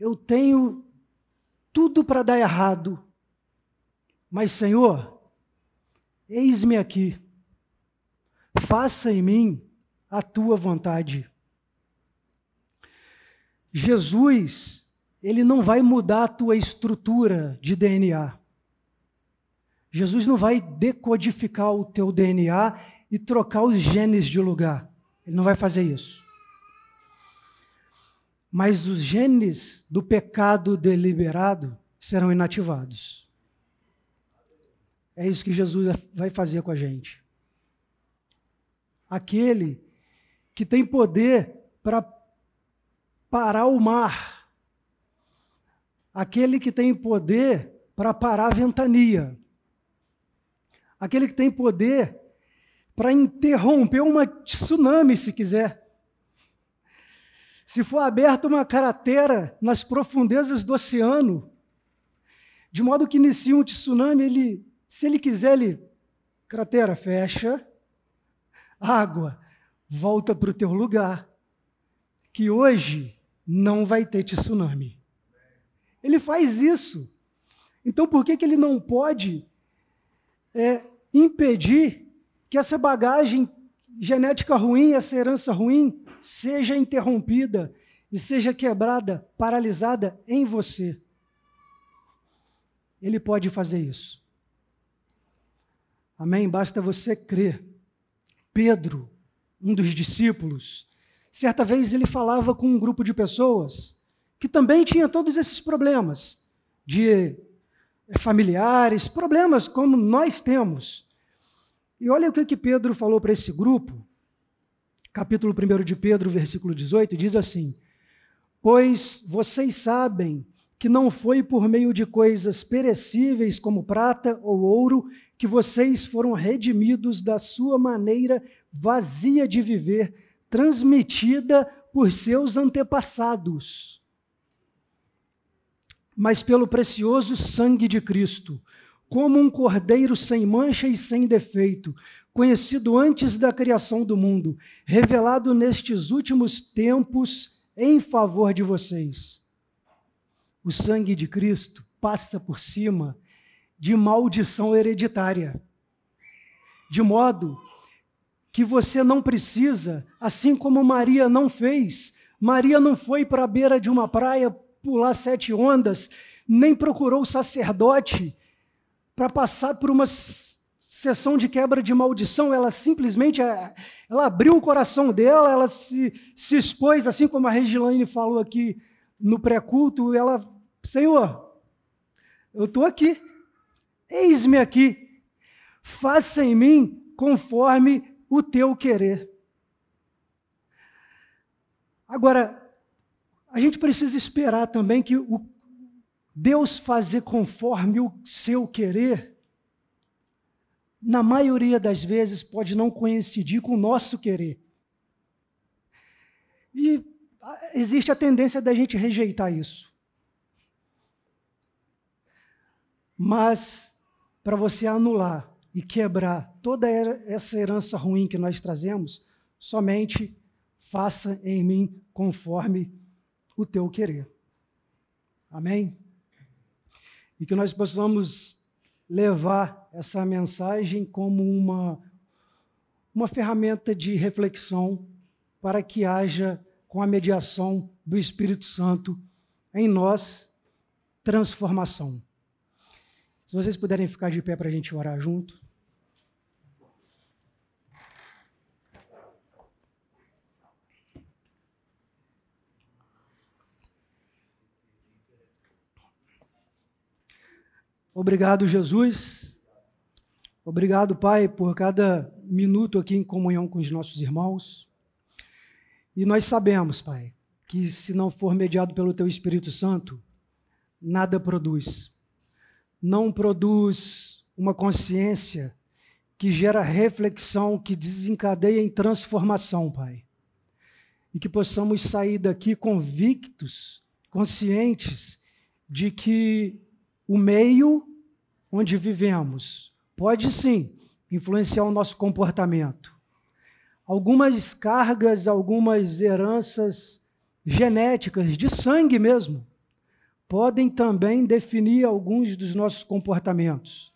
eu tenho tudo para dar errado. Mas, Senhor, eis-me aqui. Faça em mim a tua vontade. Jesus, ele não vai mudar a tua estrutura de DNA. Jesus não vai decodificar o teu DNA e trocar os genes de lugar. Ele não vai fazer isso mas os genes do pecado deliberado serão inativados. É isso que Jesus vai fazer com a gente. Aquele que tem poder para parar o mar. Aquele que tem poder para parar a ventania. Aquele que tem poder para interromper uma tsunami, se quiser. Se for aberta uma cratera nas profundezas do oceano, de modo que inicia um tsunami, ele, se ele quiser, ele cratera fecha, água volta para o teu lugar, que hoje não vai ter tsunami. Ele faz isso. Então, por que, que ele não pode é, impedir que essa bagagem genética ruim, essa herança ruim, seja interrompida e seja quebrada, paralisada em você. Ele pode fazer isso. Amém? Basta você crer. Pedro, um dos discípulos, certa vez ele falava com um grupo de pessoas que também tinha todos esses problemas de eh, familiares, problemas como nós temos. E olha o que Pedro falou para esse grupo, capítulo 1 de Pedro, versículo 18, diz assim: Pois vocês sabem que não foi por meio de coisas perecíveis como prata ou ouro que vocês foram redimidos da sua maneira vazia de viver, transmitida por seus antepassados, mas pelo precioso sangue de Cristo, como um cordeiro sem mancha e sem defeito, conhecido antes da criação do mundo, revelado nestes últimos tempos em favor de vocês. O sangue de Cristo passa por cima de maldição hereditária, de modo que você não precisa, assim como Maria não fez. Maria não foi para a beira de uma praia pular sete ondas, nem procurou o sacerdote para passar por uma sessão de quebra de maldição, ela simplesmente é, ela abriu o coração dela, ela se, se expôs, assim como a Regilane falou aqui no pré-culto, ela, Senhor, eu estou aqui, eis-me aqui, faça em mim conforme o teu querer. Agora, a gente precisa esperar também que o Deus fazer conforme o seu querer na maioria das vezes, pode não coincidir com o nosso querer. E existe a tendência da gente rejeitar isso. Mas, para você anular e quebrar toda essa herança ruim que nós trazemos, somente faça em mim conforme o teu querer. Amém? E que nós possamos levar essa mensagem como uma, uma ferramenta de reflexão para que haja, com a mediação do Espírito Santo, em nós, transformação. Se vocês puderem ficar de pé para a gente orar junto. Obrigado, Jesus. Obrigado, Pai, por cada minuto aqui em comunhão com os nossos irmãos. E nós sabemos, Pai, que se não for mediado pelo Teu Espírito Santo, nada produz. Não produz uma consciência que gera reflexão, que desencadeia em transformação, Pai. E que possamos sair daqui convictos, conscientes de que o meio onde vivemos pode sim influenciar o nosso comportamento. Algumas cargas, algumas heranças genéticas, de sangue mesmo, podem também definir alguns dos nossos comportamentos.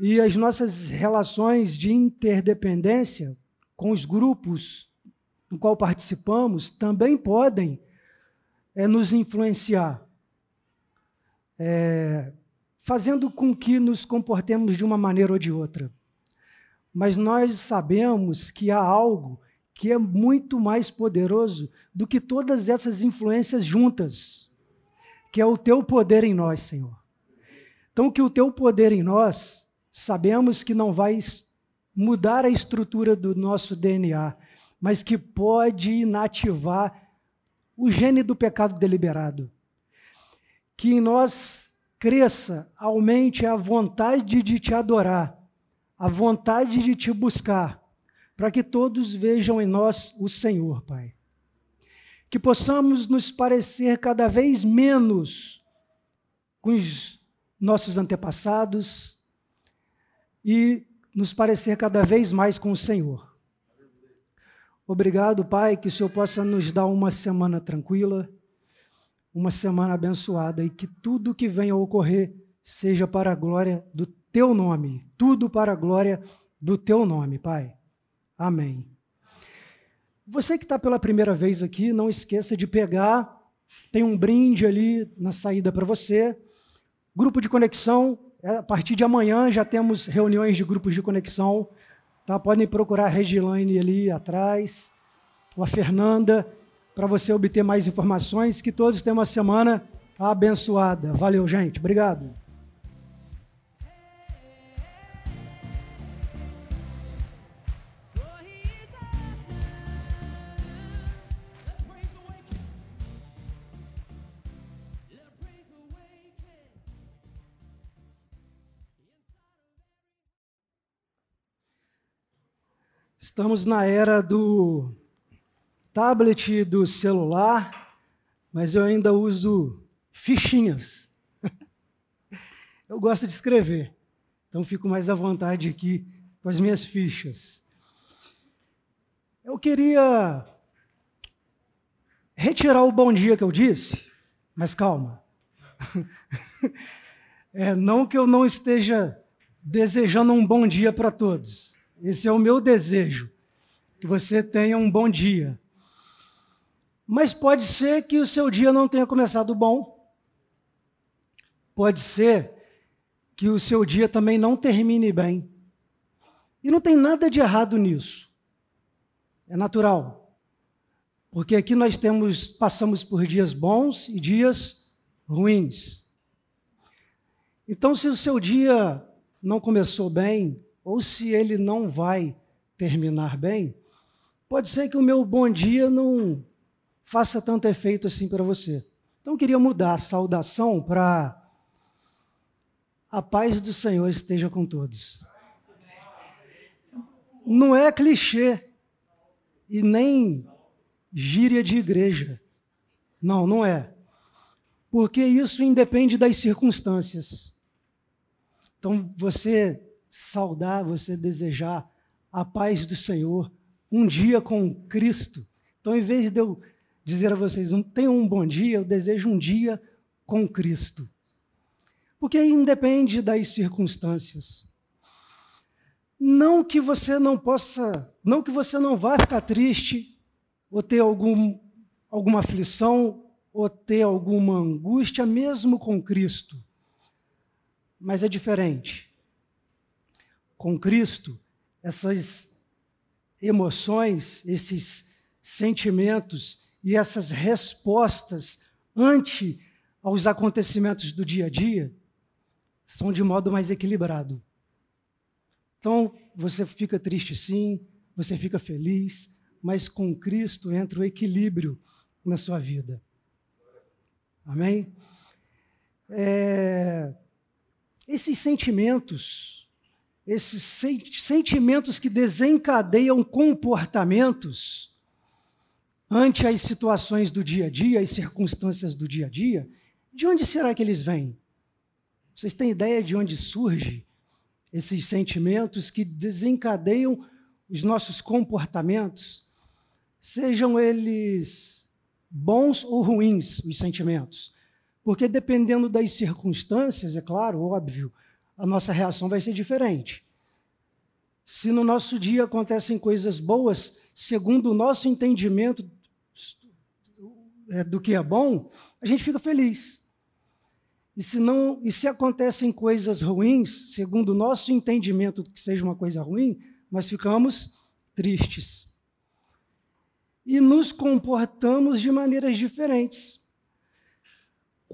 E as nossas relações de interdependência com os grupos no qual participamos também podem é, nos influenciar é, fazendo com que nos comportemos de uma maneira ou de outra. Mas nós sabemos que há algo que é muito mais poderoso do que todas essas influências juntas, que é o teu poder em nós, Senhor. Então, que o teu poder em nós, sabemos que não vai mudar a estrutura do nosso DNA, mas que pode inativar o gene do pecado deliberado que em nós cresça, aumente a vontade de te adorar, a vontade de te buscar, para que todos vejam em nós o Senhor, Pai. Que possamos nos parecer cada vez menos com os nossos antepassados e nos parecer cada vez mais com o Senhor. Obrigado, Pai, que o Senhor possa nos dar uma semana tranquila uma semana abençoada e que tudo que venha a ocorrer seja para a glória do teu nome. Tudo para a glória do teu nome, Pai. Amém. Você que está pela primeira vez aqui, não esqueça de pegar, tem um brinde ali na saída para você. Grupo de conexão, é, a partir de amanhã já temos reuniões de grupos de conexão. Tá? Podem procurar a Regilane ali atrás, ou a Fernanda para você obter mais informações. Que todos tenham uma semana abençoada. Valeu, gente. Obrigado. Estamos na era do tablet do celular, mas eu ainda uso fichinhas. eu gosto de escrever, então fico mais à vontade aqui com as minhas fichas. Eu queria retirar o bom dia que eu disse, mas calma. É, não que eu não esteja desejando um bom dia para todos. Esse é o meu desejo, que você tenha um bom dia. Mas pode ser que o seu dia não tenha começado bom. pode ser que o seu dia também não termine bem. E não tem nada de errado nisso. É natural. Porque aqui nós temos passamos por dias bons e dias ruins. Então, se o seu dia não começou bem, ou se ele não vai terminar bem, pode ser que o meu bom dia não faça tanto efeito assim para você. Então, eu queria mudar a saudação para a paz do Senhor esteja com todos. Não é clichê e nem gíria de igreja. Não, não é. Porque isso independe das circunstâncias. Então, você saudar, você desejar a paz do Senhor, um dia com Cristo. Então, em vez de eu dizer a vocês, tenham um bom dia, eu desejo um dia com Cristo. Porque independe das circunstâncias. Não que você não possa, não que você não vá ficar triste, ou ter algum, alguma aflição, ou ter alguma angústia, mesmo com Cristo. Mas é diferente. Com Cristo, essas emoções, esses sentimentos e essas respostas ante aos acontecimentos do dia a dia são de modo mais equilibrado. Então, você fica triste sim, você fica feliz, mas com Cristo entra o equilíbrio na sua vida. Amém? É, esses sentimentos, esses sentimentos que desencadeiam comportamentos ante as situações do dia a dia, as circunstâncias do dia a dia, de onde será que eles vêm? Vocês têm ideia de onde surge esses sentimentos que desencadeiam os nossos comportamentos, sejam eles bons ou ruins, os sentimentos. Porque dependendo das circunstâncias, é claro, óbvio, a nossa reação vai ser diferente. Se no nosso dia acontecem coisas boas, segundo o nosso entendimento do que é bom, a gente fica feliz. E se, não, e se acontecem coisas ruins, segundo o nosso entendimento que seja uma coisa ruim, nós ficamos tristes. E nos comportamos de maneiras diferentes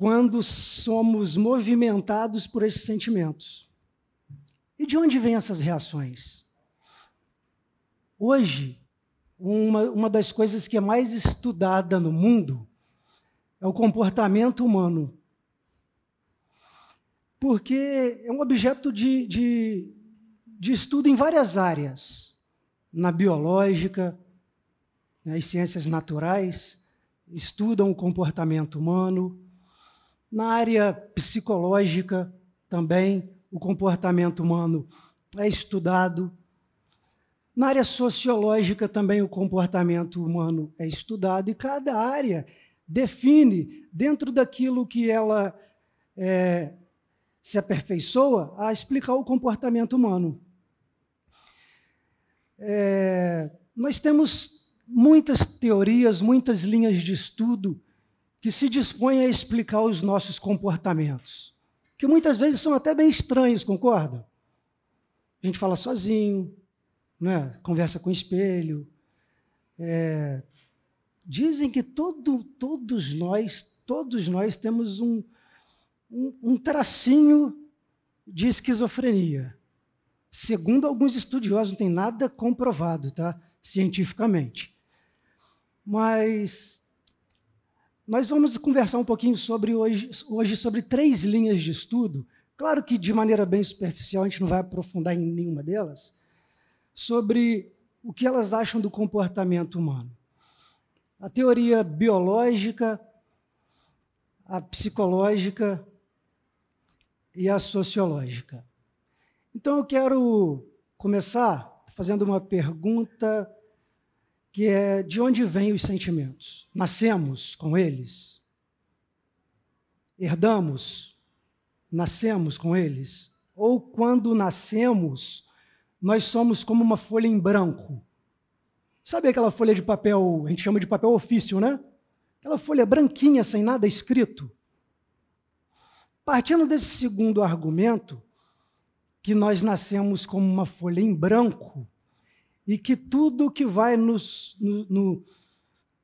quando somos movimentados por esses sentimentos. E de onde vêm essas reações? Hoje, uma, uma das coisas que é mais estudada no mundo é o comportamento humano porque é um objeto de, de, de estudo em várias áreas. Na biológica, nas ciências naturais, estudam o comportamento humano. Na área psicológica, também, o comportamento humano é estudado. Na área sociológica, também, o comportamento humano é estudado. E cada área define, dentro daquilo que ela é, se aperfeiçoa a explicar o comportamento humano. É, nós temos muitas teorias, muitas linhas de estudo que se dispõem a explicar os nossos comportamentos, que muitas vezes são até bem estranhos, concorda? A gente fala sozinho, né? conversa com o espelho. É, dizem que todo, todos nós, todos nós temos um, um, um tracinho de esquizofrenia. Segundo alguns estudiosos, não tem nada comprovado, tá? Cientificamente. Mas nós vamos conversar um pouquinho sobre hoje, hoje sobre três linhas de estudo. Claro que de maneira bem superficial, a gente não vai aprofundar em nenhuma delas, sobre o que elas acham do comportamento humano. A teoria biológica, a psicológica e a sociológica. Então eu quero começar fazendo uma pergunta que é de onde vêm os sentimentos? Nascemos com eles? Herdamos? Nascemos com eles? Ou quando nascemos, nós somos como uma folha em branco? Sabe aquela folha de papel, a gente chama de papel ofício, né? Aquela folha branquinha sem nada escrito. Partindo desse segundo argumento, que nós nascemos como uma folha em branco e que tudo que vai nos. No, no,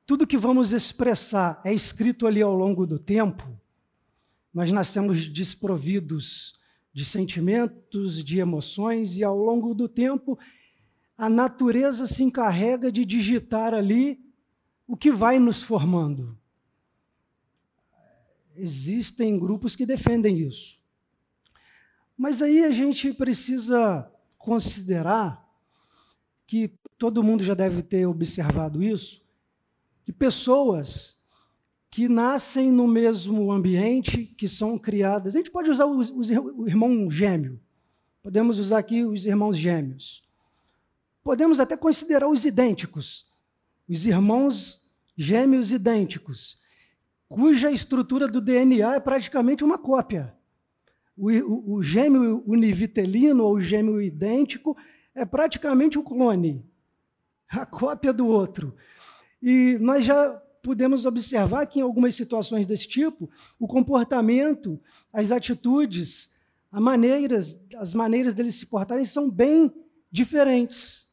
tudo que vamos expressar é escrito ali ao longo do tempo, nós nascemos desprovidos de sentimentos, de emoções, e ao longo do tempo a natureza se encarrega de digitar ali o que vai nos formando. Existem grupos que defendem isso. Mas aí a gente precisa considerar que todo mundo já deve ter observado isso, que pessoas que nascem no mesmo ambiente, que são criadas. A gente pode usar os, os, o irmão gêmeo, podemos usar aqui os irmãos gêmeos. Podemos até considerar os idênticos, os irmãos gêmeos idênticos, cuja estrutura do DNA é praticamente uma cópia. O, o, o gêmeo univitelino ou o gêmeo idêntico é praticamente um clone, a cópia do outro. E nós já podemos observar que em algumas situações desse tipo, o comportamento, as atitudes, as maneiras, as maneiras deles se portarem são bem diferentes.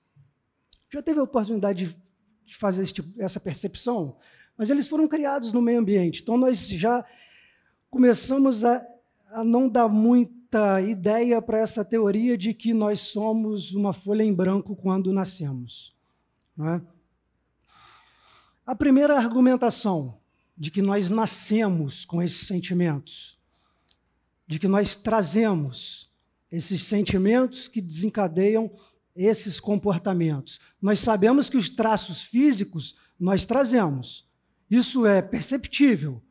Já teve a oportunidade de, de fazer tipo, essa percepção? Mas eles foram criados no meio ambiente, então nós já começamos a, a não dar muito muita ideia para essa teoria de que nós somos uma folha em branco quando nascemos. É? A primeira argumentação de que nós nascemos com esses sentimentos, de que nós trazemos esses sentimentos que desencadeiam esses comportamentos. Nós sabemos que os traços físicos nós trazemos. Isso é perceptível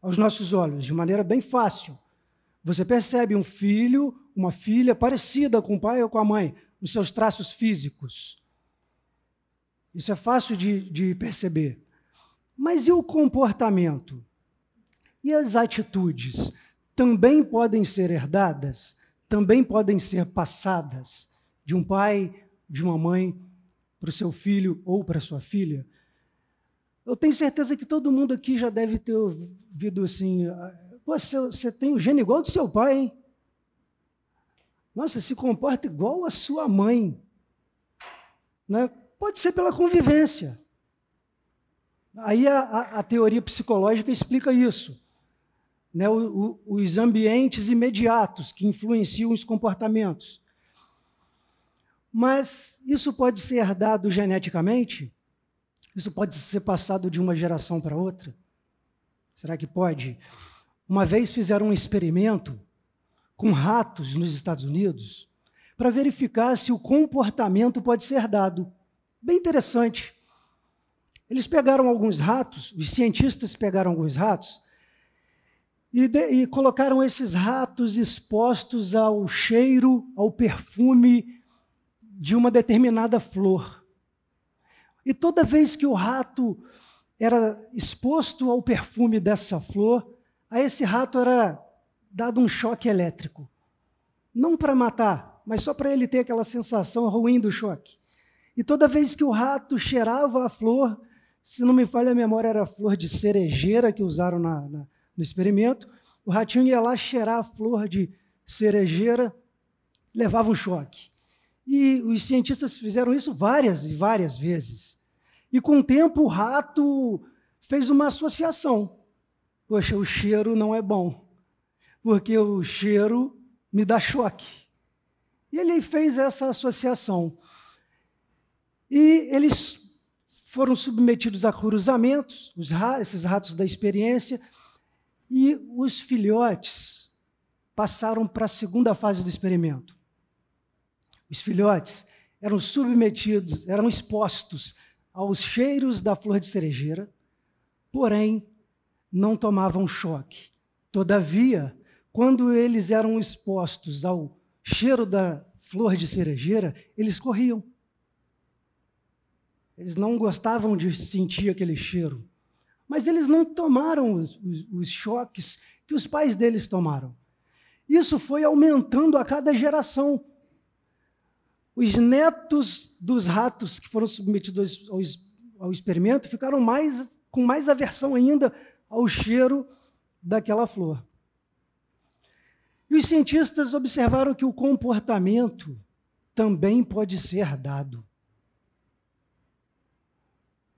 aos nossos olhos, de maneira bem fácil. Você percebe um filho, uma filha parecida com o pai ou com a mãe, nos seus traços físicos. Isso é fácil de, de perceber. Mas e o comportamento? E as atitudes? Também podem ser herdadas? Também podem ser passadas de um pai, de uma mãe, para o seu filho ou para sua filha? Eu tenho certeza que todo mundo aqui já deve ter ouvido assim, você, você tem o gene igual do seu pai, hein? Nossa, se comporta igual a sua mãe. Né? Pode ser pela convivência. Aí a, a, a teoria psicológica explica isso. Né? O, o, os ambientes imediatos que influenciam os comportamentos. Mas isso pode ser herdado geneticamente? Isso pode ser passado de uma geração para outra? Será que pode? Uma vez fizeram um experimento com ratos nos Estados Unidos para verificar se o comportamento pode ser dado. Bem interessante. Eles pegaram alguns ratos, os cientistas pegaram alguns ratos e, de, e colocaram esses ratos expostos ao cheiro, ao perfume de uma determinada flor. E toda vez que o rato era exposto ao perfume dessa flor, a esse rato era dado um choque elétrico. Não para matar, mas só para ele ter aquela sensação ruim do choque. E toda vez que o rato cheirava a flor, se não me falha a memória, era a flor de cerejeira que usaram na, na, no experimento, o ratinho ia lá cheirar a flor de cerejeira, levava um choque. E os cientistas fizeram isso várias e várias vezes. E com o tempo o rato fez uma associação. Poxa, o cheiro não é bom, porque o cheiro me dá choque. E ele fez essa associação. E eles foram submetidos a cruzamentos, esses ratos da experiência, e os filhotes passaram para a segunda fase do experimento. Os filhotes eram submetidos, eram expostos aos cheiros da flor de cerejeira, porém não tomavam choque. Todavia, quando eles eram expostos ao cheiro da flor de cerejeira, eles corriam. Eles não gostavam de sentir aquele cheiro. Mas eles não tomaram os, os, os choques que os pais deles tomaram. Isso foi aumentando a cada geração. Os netos dos ratos que foram submetidos ao, ao experimento ficaram mais, com mais aversão ainda ao cheiro daquela flor. E os cientistas observaram que o comportamento também pode ser dado.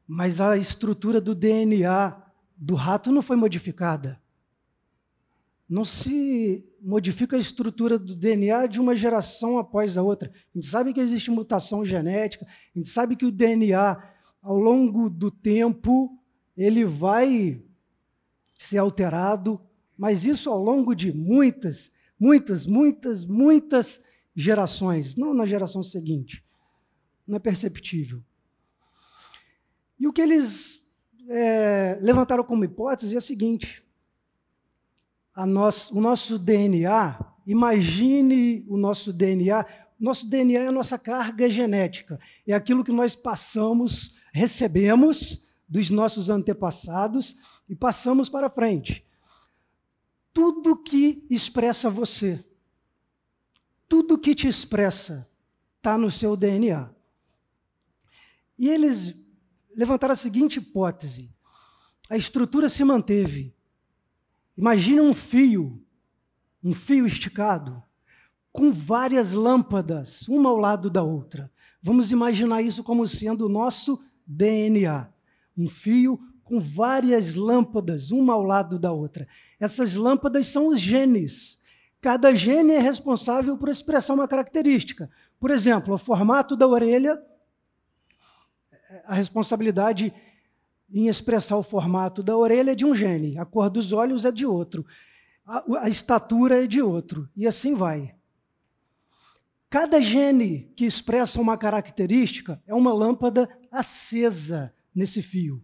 Mas a estrutura do DNA do rato não foi modificada. Não se modifica a estrutura do DNA de uma geração após a outra. A gente sabe que existe mutação genética, a gente sabe que o DNA, ao longo do tempo, ele vai ser alterado, mas isso ao longo de muitas, muitas, muitas, muitas gerações, não na geração seguinte. Não é perceptível. E o que eles é, levantaram como hipótese é o seguinte: o nosso DNA, imagine o nosso DNA, nosso DNA é a nossa carga genética, é aquilo que nós passamos, recebemos dos nossos antepassados e passamos para frente. Tudo que expressa você, tudo que te expressa, está no seu DNA. E eles levantaram a seguinte hipótese: a estrutura se manteve. Imagine um fio, um fio esticado, com várias lâmpadas, uma ao lado da outra. Vamos imaginar isso como sendo o nosso DNA. Um fio com várias lâmpadas, uma ao lado da outra. Essas lâmpadas são os genes. Cada gene é responsável por expressar uma característica. Por exemplo, o formato da orelha a responsabilidade em expressar o formato da orelha é de um gene, a cor dos olhos é de outro, a, a estatura é de outro, e assim vai. Cada gene que expressa uma característica é uma lâmpada acesa nesse fio.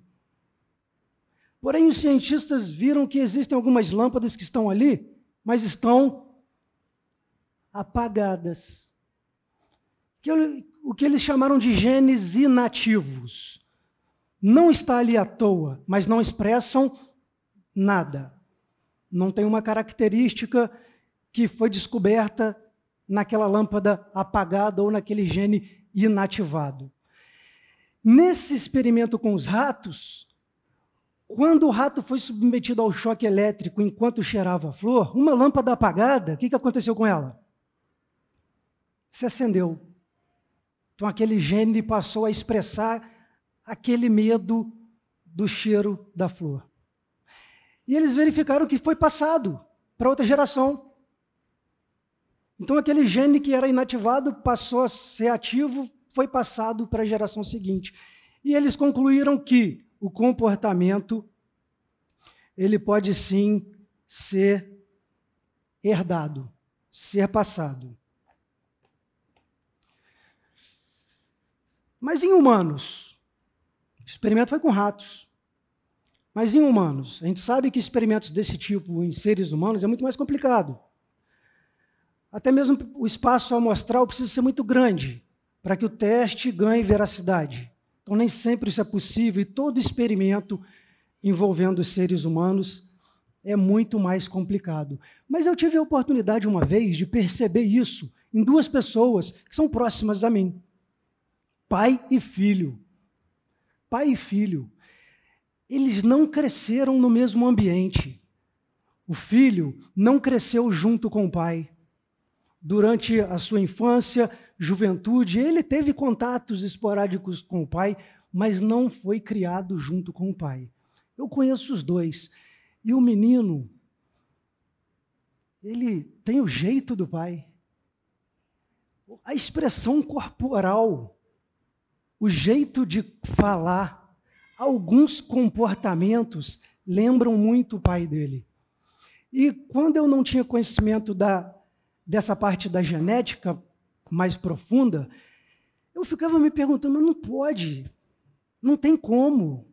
Porém, os cientistas viram que existem algumas lâmpadas que estão ali, mas estão apagadas. O que eles chamaram de genes inativos. Não está ali à toa, mas não expressam nada. Não tem uma característica que foi descoberta naquela lâmpada apagada ou naquele gene inativado. Nesse experimento com os ratos, quando o rato foi submetido ao choque elétrico enquanto cheirava a flor, uma lâmpada apagada, o que aconteceu com ela? Se acendeu. Então aquele gene passou a expressar aquele medo do cheiro da flor. E eles verificaram que foi passado para outra geração. Então aquele gene que era inativado passou a ser ativo, foi passado para a geração seguinte. E eles concluíram que o comportamento ele pode sim ser herdado, ser passado. Mas em humanos? O experimento foi com ratos. Mas em humanos? A gente sabe que experimentos desse tipo em seres humanos é muito mais complicado. Até mesmo o espaço amostral precisa ser muito grande para que o teste ganhe veracidade. Então, nem sempre isso é possível e todo experimento envolvendo seres humanos é muito mais complicado. Mas eu tive a oportunidade uma vez de perceber isso em duas pessoas que são próximas a mim pai e filho. Pai e filho. Eles não cresceram no mesmo ambiente. O filho não cresceu junto com o pai. Durante a sua infância, juventude, ele teve contatos esporádicos com o pai, mas não foi criado junto com o pai. Eu conheço os dois. E o menino, ele tem o jeito do pai. A expressão corporal o jeito de falar, alguns comportamentos lembram muito o pai dele. E quando eu não tinha conhecimento da, dessa parte da genética mais profunda, eu ficava me perguntando, mas não pode, não tem como.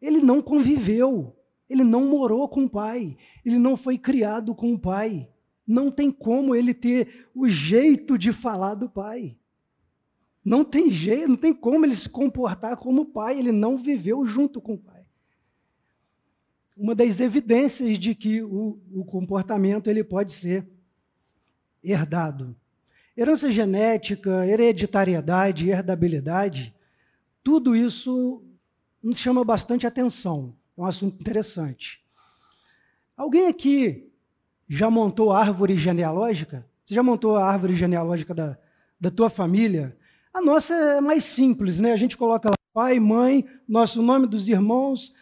Ele não conviveu, ele não morou com o pai, ele não foi criado com o pai. Não tem como ele ter o jeito de falar do pai. Não tem jeito, não tem como ele se comportar como pai, ele não viveu junto com o pai. Uma das evidências de que o, o comportamento ele pode ser herdado. Herança genética, hereditariedade, herdabilidade, tudo isso nos chama bastante atenção. É um assunto interessante. Alguém aqui já montou a árvore genealógica? Você já montou a árvore genealógica da, da tua família? A nossa é mais simples, né? A gente coloca lá pai, mãe, nosso nome dos irmãos,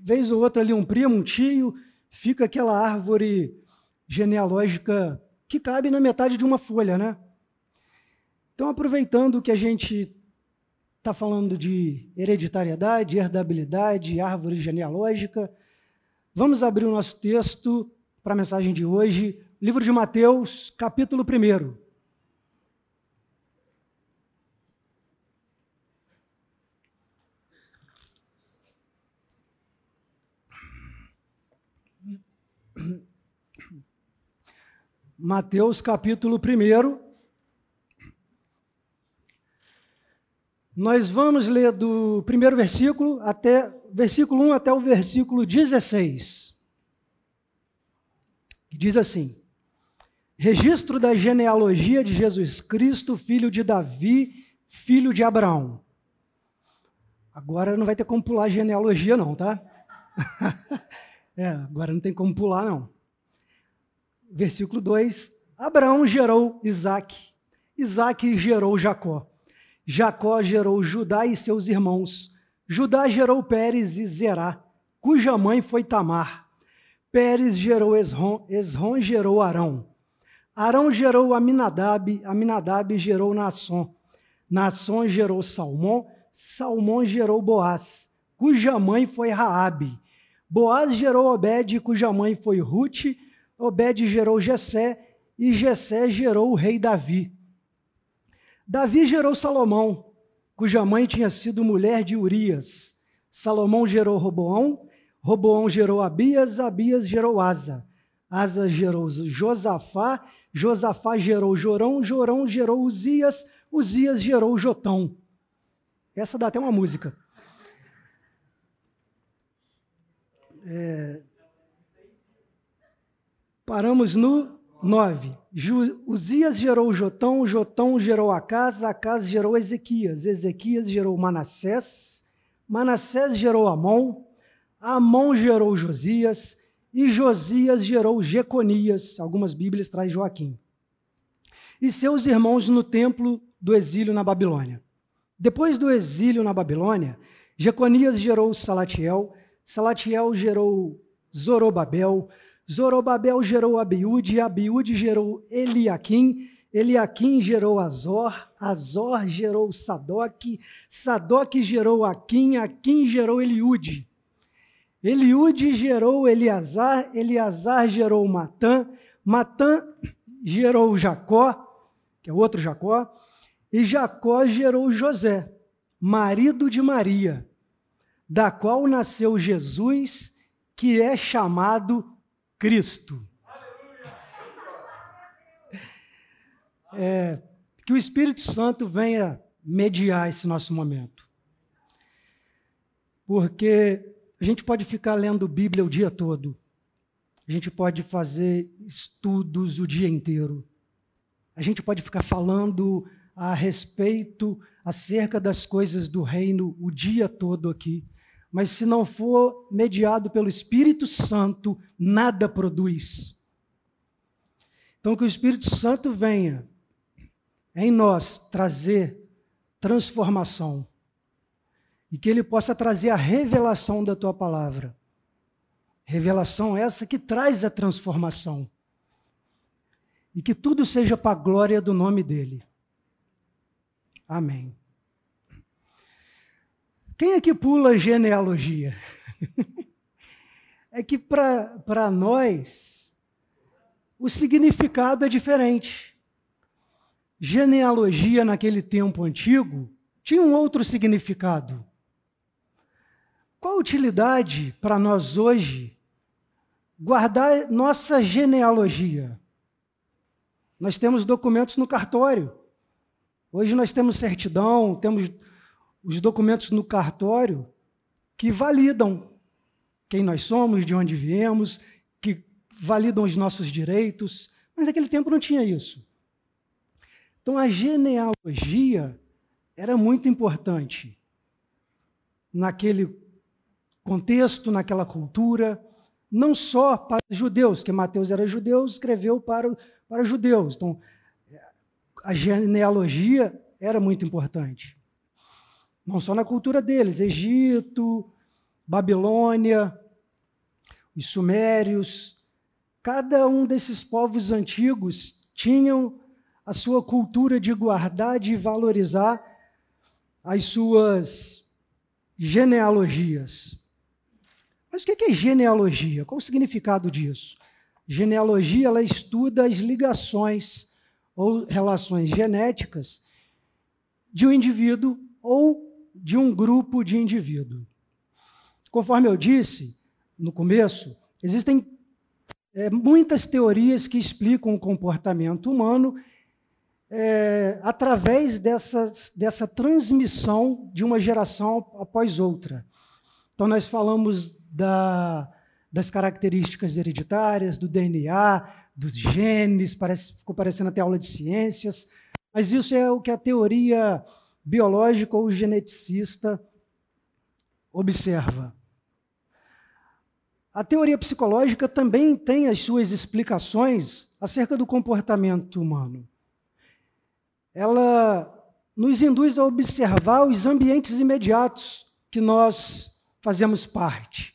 vez ou outra ali um primo, um tio, fica aquela árvore genealógica que cabe na metade de uma folha, né? Então, aproveitando que a gente está falando de hereditariedade, herdabilidade, árvore genealógica, vamos abrir o nosso texto para a mensagem de hoje, livro de Mateus, capítulo 1. Mateus capítulo 1. Nós vamos ler do primeiro versículo até versículo 1 até o versículo 16. Diz assim: Registro da genealogia de Jesus Cristo, filho de Davi, filho de Abraão. Agora não vai ter como pular genealogia, não, tá? é, agora não tem como pular, não versículo 2: Abraão gerou Isaac, Isaac gerou Jacó, Jacó gerou Judá e seus irmãos, Judá gerou Pérez e Zerá, cuja mãe foi Tamar. Pérez gerou Esrom, Esrom gerou Arão. Arão gerou Aminadab, Aminadab gerou Nasson. Nasson gerou Salmão, Salmão gerou Boaz, cuja mãe foi Raabe. Boaz gerou Obed, cuja mãe foi Ruth, Obed gerou Jessé e Jessé gerou o rei Davi. Davi gerou Salomão, cuja mãe tinha sido mulher de Urias. Salomão gerou Roboão, Roboão gerou Abias, Abias gerou Asa. Asa gerou Josafá, Josafá gerou Jorão, Jorão gerou Uzias, Uzias gerou Jotão. Essa dá até uma música. É, Paramos no 9. Uzias gerou Jotão, Jotão gerou Acas, Acas gerou Ezequias, Ezequias gerou Manassés, Manassés gerou Amon, Amon gerou Josias, e Josias gerou Jeconias, algumas Bíblias traz Joaquim. E seus irmãos no templo do exílio na Babilônia. Depois do exílio na Babilônia, Jeconias gerou Salatiel, Salatiel gerou Zorobabel, Zorobabel gerou Abiúde, Abiúde gerou Eliaquim, Eliaquim gerou Azor, Azor gerou Sadoc, Sadoc gerou Aquim, Aquim gerou Eliúde. Eliúde gerou Eleazar, Eleazar gerou Matã, Matã gerou Jacó, que é outro Jacó, e Jacó gerou José, marido de Maria, da qual nasceu Jesus, que é chamado Cristo. É, que o Espírito Santo venha mediar esse nosso momento. Porque a gente pode ficar lendo Bíblia o dia todo, a gente pode fazer estudos o dia inteiro, a gente pode ficar falando a respeito, acerca das coisas do reino o dia todo aqui mas se não for mediado pelo Espírito Santo, nada produz. Então, que o Espírito Santo venha em nós trazer transformação e que ele possa trazer a revelação da tua palavra. Revelação essa que traz a transformação. E que tudo seja para a glória do nome dele. Amém. Quem é que pula genealogia? é que para nós o significado é diferente. Genealogia naquele tempo antigo tinha um outro significado. Qual a utilidade para nós hoje guardar nossa genealogia? Nós temos documentos no cartório. Hoje nós temos certidão, temos os documentos no cartório que validam quem nós somos, de onde viemos, que validam os nossos direitos, mas naquele tempo não tinha isso. Então a genealogia era muito importante naquele contexto, naquela cultura, não só para judeus, que Mateus era judeu, escreveu para, para judeus. Então, a genealogia era muito importante. Não só na cultura deles, Egito, Babilônia, os sumérios, cada um desses povos antigos tinham a sua cultura de guardar e valorizar as suas genealogias. Mas o que é genealogia? Qual o significado disso? Genealogia ela estuda as ligações ou relações genéticas de um indivíduo ou de um grupo de indivíduo. Conforme eu disse no começo, existem é, muitas teorias que explicam o comportamento humano é, através dessas, dessa transmissão de uma geração após outra. Então, nós falamos da, das características hereditárias, do DNA, dos genes, parece, ficou parecendo até aula de ciências, mas isso é o que a teoria biológica ou geneticista observa. A teoria psicológica também tem as suas explicações acerca do comportamento humano. Ela nos induz a observar os ambientes imediatos que nós fazemos parte,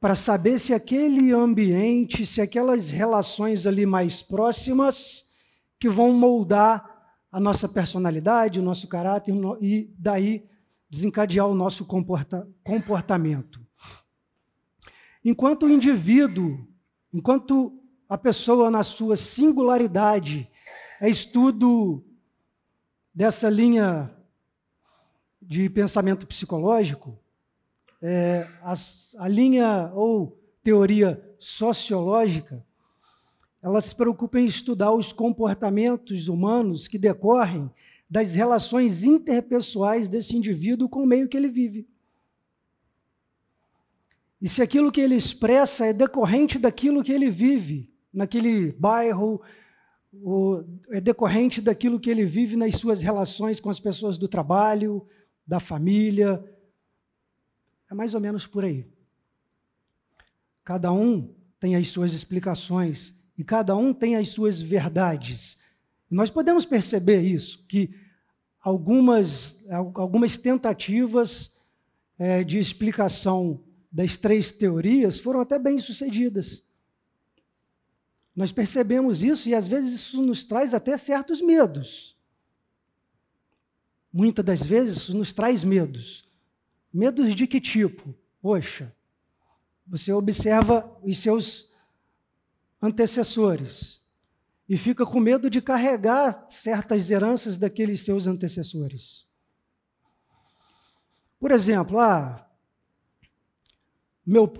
para saber se aquele ambiente, se aquelas relações ali mais próximas que vão moldar a nossa personalidade, o nosso caráter e daí desencadear o nosso comporta comportamento. Enquanto o indivíduo, enquanto a pessoa na sua singularidade é estudo dessa linha de pensamento psicológico, é, a, a linha ou teoria sociológica, ela se preocupa em estudar os comportamentos humanos que decorrem das relações interpessoais desse indivíduo com o meio que ele vive. E se aquilo que ele expressa é decorrente daquilo que ele vive, naquele bairro, é decorrente daquilo que ele vive nas suas relações com as pessoas do trabalho, da família. É mais ou menos por aí. Cada um tem as suas explicações e cada um tem as suas verdades. Nós podemos perceber isso, que algumas, algumas tentativas é, de explicação das três teorias foram até bem sucedidas. Nós percebemos isso e às vezes isso nos traz até certos medos. Muitas das vezes isso nos traz medos. Medos de que tipo? Poxa, você observa os seus antecessores e fica com medo de carregar certas heranças daqueles seus antecessores. Por exemplo, ah, meu,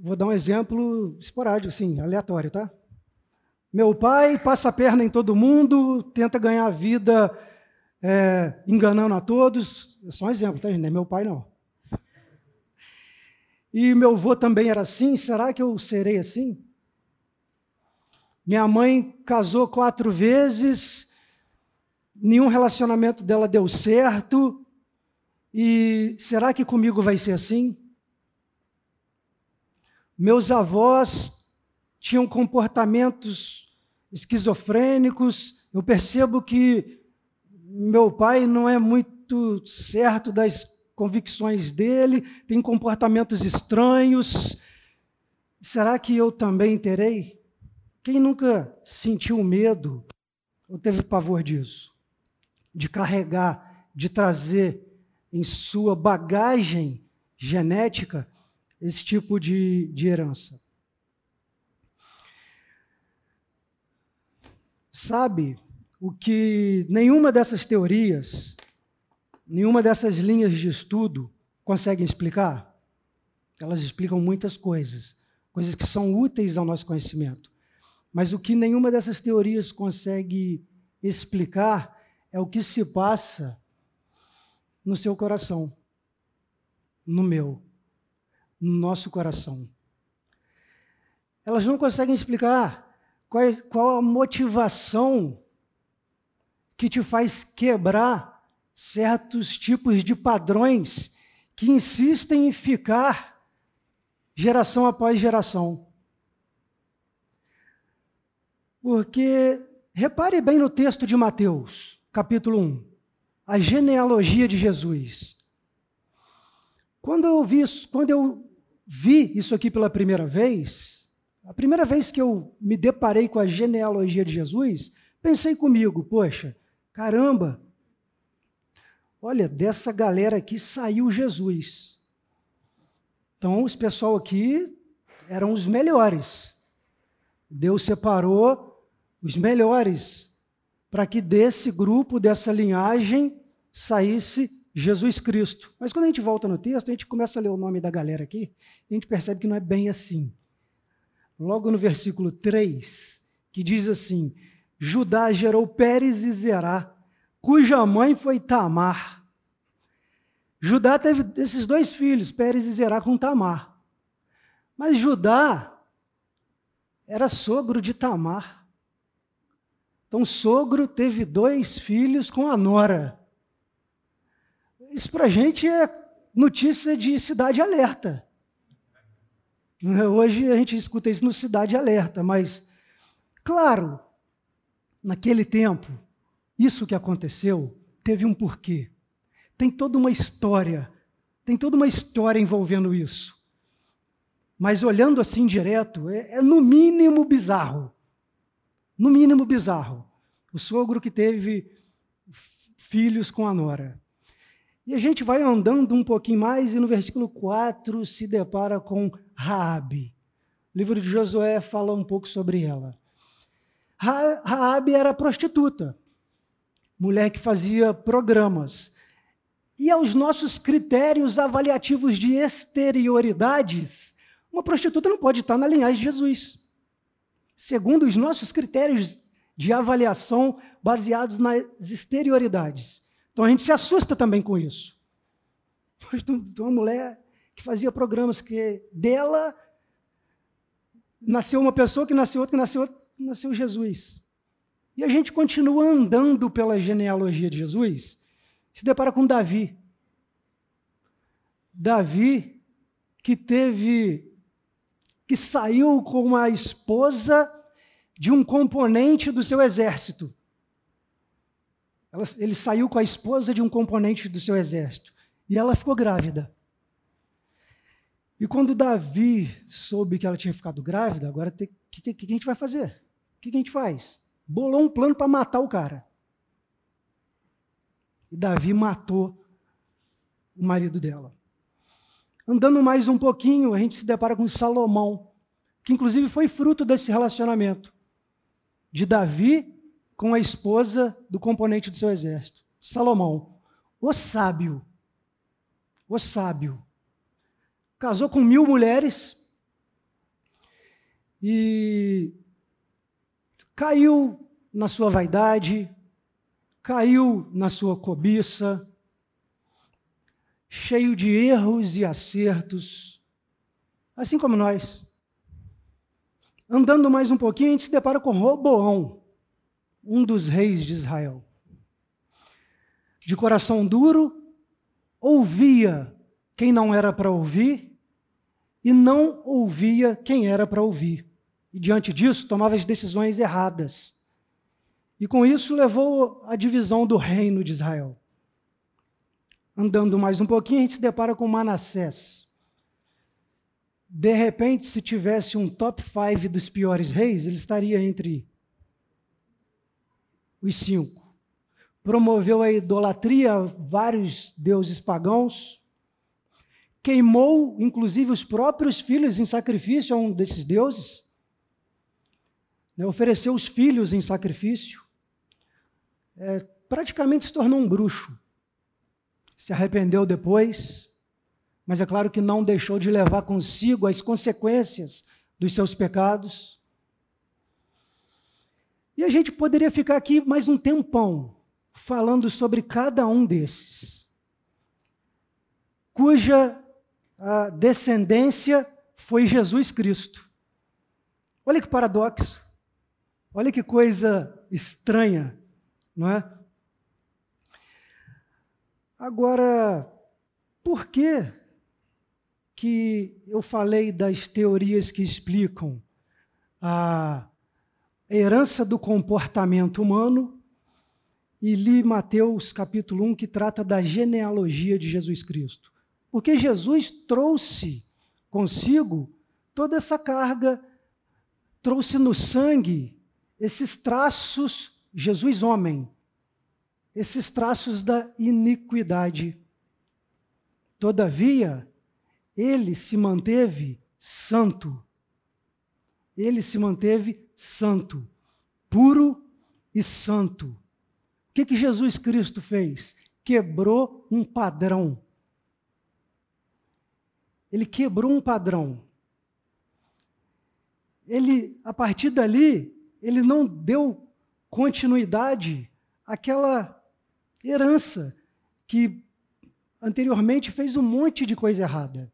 vou dar um exemplo esporádico, assim, aleatório, tá? Meu pai passa a perna em todo mundo, tenta ganhar a vida é, enganando a todos. É só um exemplo, tá? Não é meu pai, não. E meu avô também era assim, será que eu serei assim? Minha mãe casou quatro vezes, nenhum relacionamento dela deu certo, e será que comigo vai ser assim? Meus avós tinham comportamentos esquizofrênicos, eu percebo que meu pai não é muito certo das convicções dele, tem comportamentos estranhos. Será que eu também terei? Quem nunca sentiu medo ou teve pavor disso? De carregar, de trazer em sua bagagem genética esse tipo de, de herança. Sabe o que nenhuma dessas teorias, nenhuma dessas linhas de estudo conseguem explicar? Elas explicam muitas coisas, coisas que são úteis ao nosso conhecimento. Mas o que nenhuma dessas teorias consegue explicar é o que se passa no seu coração, no meu, no nosso coração. Elas não conseguem explicar qual, é, qual a motivação que te faz quebrar certos tipos de padrões que insistem em ficar geração após geração. Porque, repare bem no texto de Mateus, capítulo 1, a genealogia de Jesus. Quando eu vi isso, quando eu vi isso aqui pela primeira vez, a primeira vez que eu me deparei com a genealogia de Jesus, pensei comigo, poxa, caramba, olha, dessa galera aqui saiu Jesus. Então, os pessoal aqui eram os melhores. Deus separou os melhores para que desse grupo, dessa linhagem, saísse Jesus Cristo. Mas quando a gente volta no texto, a gente começa a ler o nome da galera aqui, e a gente percebe que não é bem assim. Logo no versículo 3, que diz assim: Judá gerou Pérez e Zerá, cuja mãe foi Tamar. Judá teve esses dois filhos, Pérez e Zerá, com Tamar. Mas Judá era sogro de Tamar. Então, sogro teve dois filhos com a nora. Isso para a gente é notícia de cidade alerta. Hoje a gente escuta isso no Cidade Alerta, mas, claro, naquele tempo, isso que aconteceu teve um porquê. Tem toda uma história, tem toda uma história envolvendo isso. Mas olhando assim direto, é, é no mínimo bizarro. No mínimo bizarro. O sogro que teve filhos com a nora. E a gente vai andando um pouquinho mais e no versículo 4 se depara com Raabe. O livro de Josué fala um pouco sobre ela. Raabe era prostituta, mulher que fazia programas. E aos nossos critérios avaliativos de exterioridades, uma prostituta não pode estar na linhagem de Jesus. Segundo os nossos critérios de avaliação baseados nas exterioridades. Então a gente se assusta também com isso. De uma mulher que fazia programas que dela nasceu uma pessoa, que nasceu outra, que nasceu outra, nasceu Jesus. E a gente continua andando pela genealogia de Jesus, se depara com Davi. Davi, que teve, que saiu com a esposa de um componente do seu exército. Ele saiu com a esposa de um componente do seu exército. E ela ficou grávida. E quando Davi soube que ela tinha ficado grávida, agora o que, que, que, a gente vai fazer? O que, que a gente faz? Bolou um plano para matar o cara. E Davi matou o marido dela. Andando mais um pouquinho, a gente se depara com Salomão, que inclusive foi fruto desse relacionamento de Davi com a esposa do componente do seu exército, Salomão, o sábio. O sábio. Casou com mil mulheres e caiu na sua vaidade, caiu na sua cobiça, cheio de erros e acertos, assim como nós. Andando mais um pouquinho, a gente se depara com Roboão um dos reis de Israel. De coração duro, ouvia quem não era para ouvir e não ouvia quem era para ouvir. E diante disso, tomava as decisões erradas. E com isso levou à divisão do reino de Israel. Andando mais um pouquinho, a gente se depara com Manassés. De repente, se tivesse um top 5 dos piores reis, ele estaria entre os cinco. Promoveu a idolatria a vários deuses pagãos. Queimou, inclusive, os próprios filhos em sacrifício a um desses deuses. Né, ofereceu os filhos em sacrifício. É, praticamente se tornou um bruxo. Se arrependeu depois, mas é claro que não deixou de levar consigo as consequências dos seus pecados. E a gente poderia ficar aqui mais um tempão falando sobre cada um desses, cuja descendência foi Jesus Cristo. Olha que paradoxo. Olha que coisa estranha, não é? Agora, por que que eu falei das teorias que explicam a herança do comportamento humano e li Mateus capítulo 1, que trata da genealogia de Jesus Cristo. Porque Jesus trouxe consigo toda essa carga, trouxe no sangue esses traços, Jesus homem, esses traços da iniquidade. Todavia, ele se manteve santo. Ele se manteve santo, puro e santo. O que, que Jesus Cristo fez? Quebrou um padrão. Ele quebrou um padrão. Ele, a partir dali, ele não deu continuidade àquela herança que anteriormente fez um monte de coisa errada.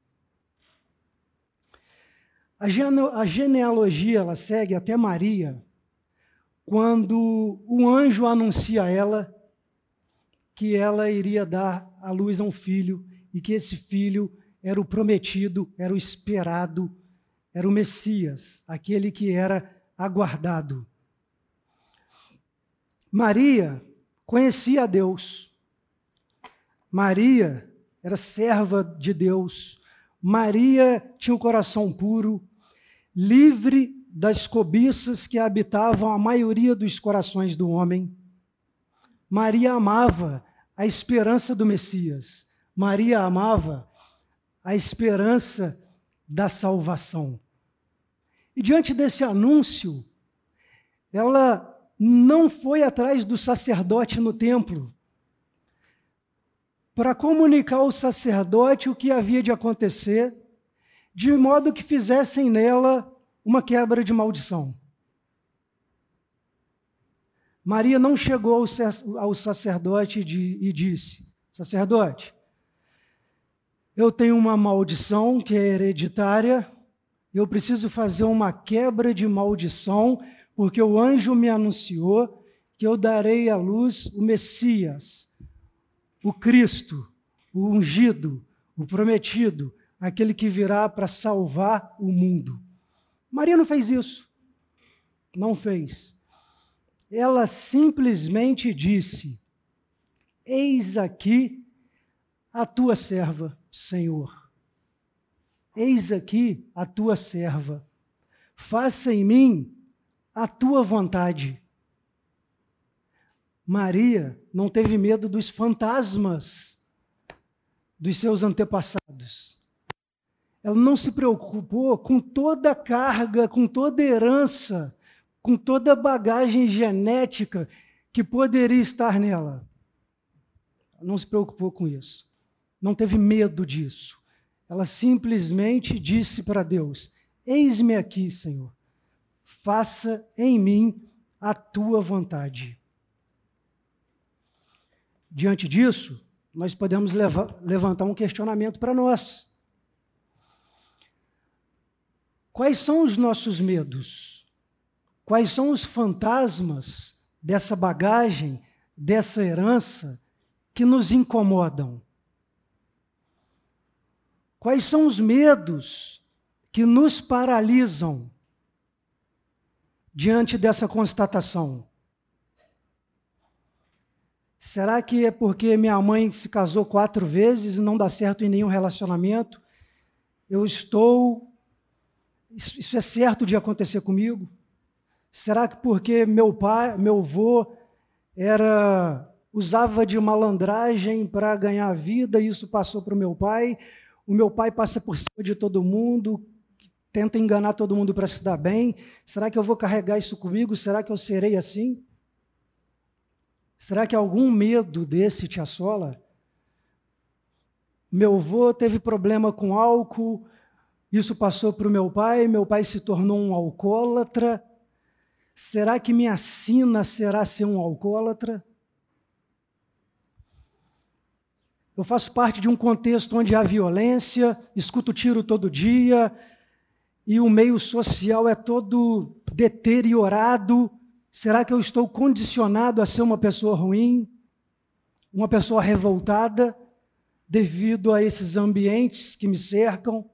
A, genealogia ela segue até Maria, quando o anjo anuncia a ela que ela iria dar à luz a um filho e que esse filho era o prometido, era o esperado, era o Messias, aquele que era aguardado. Maria conhecia a Deus. Maria era serva de Deus. Maria tinha um coração puro, livre das cobiças que habitavam a maioria dos corações do homem. Maria amava a esperança do Messias. Maria amava a esperança da salvação. E diante desse anúncio, ela não foi atrás do sacerdote no templo para comunicar ao sacerdote o que havia de acontecer, de modo que fizessem nela uma quebra de maldição. Maria não chegou ao sacerdote e disse: Sacerdote, eu tenho uma maldição que é hereditária, eu preciso fazer uma quebra de maldição, porque o anjo me anunciou que eu darei à luz o Messias, o Cristo, o ungido, o prometido, aquele que virá para salvar o mundo. Maria não fez isso. Não fez. Ela simplesmente disse: Eis aqui a tua serva, Senhor. Eis aqui a tua serva. Faça em mim a tua vontade. Maria não teve medo dos fantasmas dos seus antepassados. Ela não se preocupou com toda a carga, com toda a herança, com toda a bagagem genética que poderia estar nela. Ela não se preocupou com isso. Não teve medo disso. Ela simplesmente disse para Deus: Eis-me aqui, Senhor. Faça em mim a tua vontade. Diante disso, nós podemos levantar um questionamento para nós. Quais são os nossos medos? Quais são os fantasmas dessa bagagem, dessa herança que nos incomodam? Quais são os medos que nos paralisam diante dessa constatação? Será que é porque minha mãe se casou quatro vezes e não dá certo em nenhum relacionamento? Eu estou isso, é certo de acontecer comigo? Será que porque meu pai, meu avô era usava de malandragem para ganhar vida, e isso passou para o meu pai? O meu pai passa por cima de todo mundo, tenta enganar todo mundo para se dar bem. Será que eu vou carregar isso comigo? Será que eu serei assim? Será que algum medo desse te assola? Meu avô teve problema com álcool, isso passou para o meu pai, meu pai se tornou um alcoólatra. Será que minha sina será ser um alcoólatra? Eu faço parte de um contexto onde há violência, escuto tiro todo dia, e o meio social é todo deteriorado, será que eu estou condicionado a ser uma pessoa ruim, uma pessoa revoltada, devido a esses ambientes que me cercam?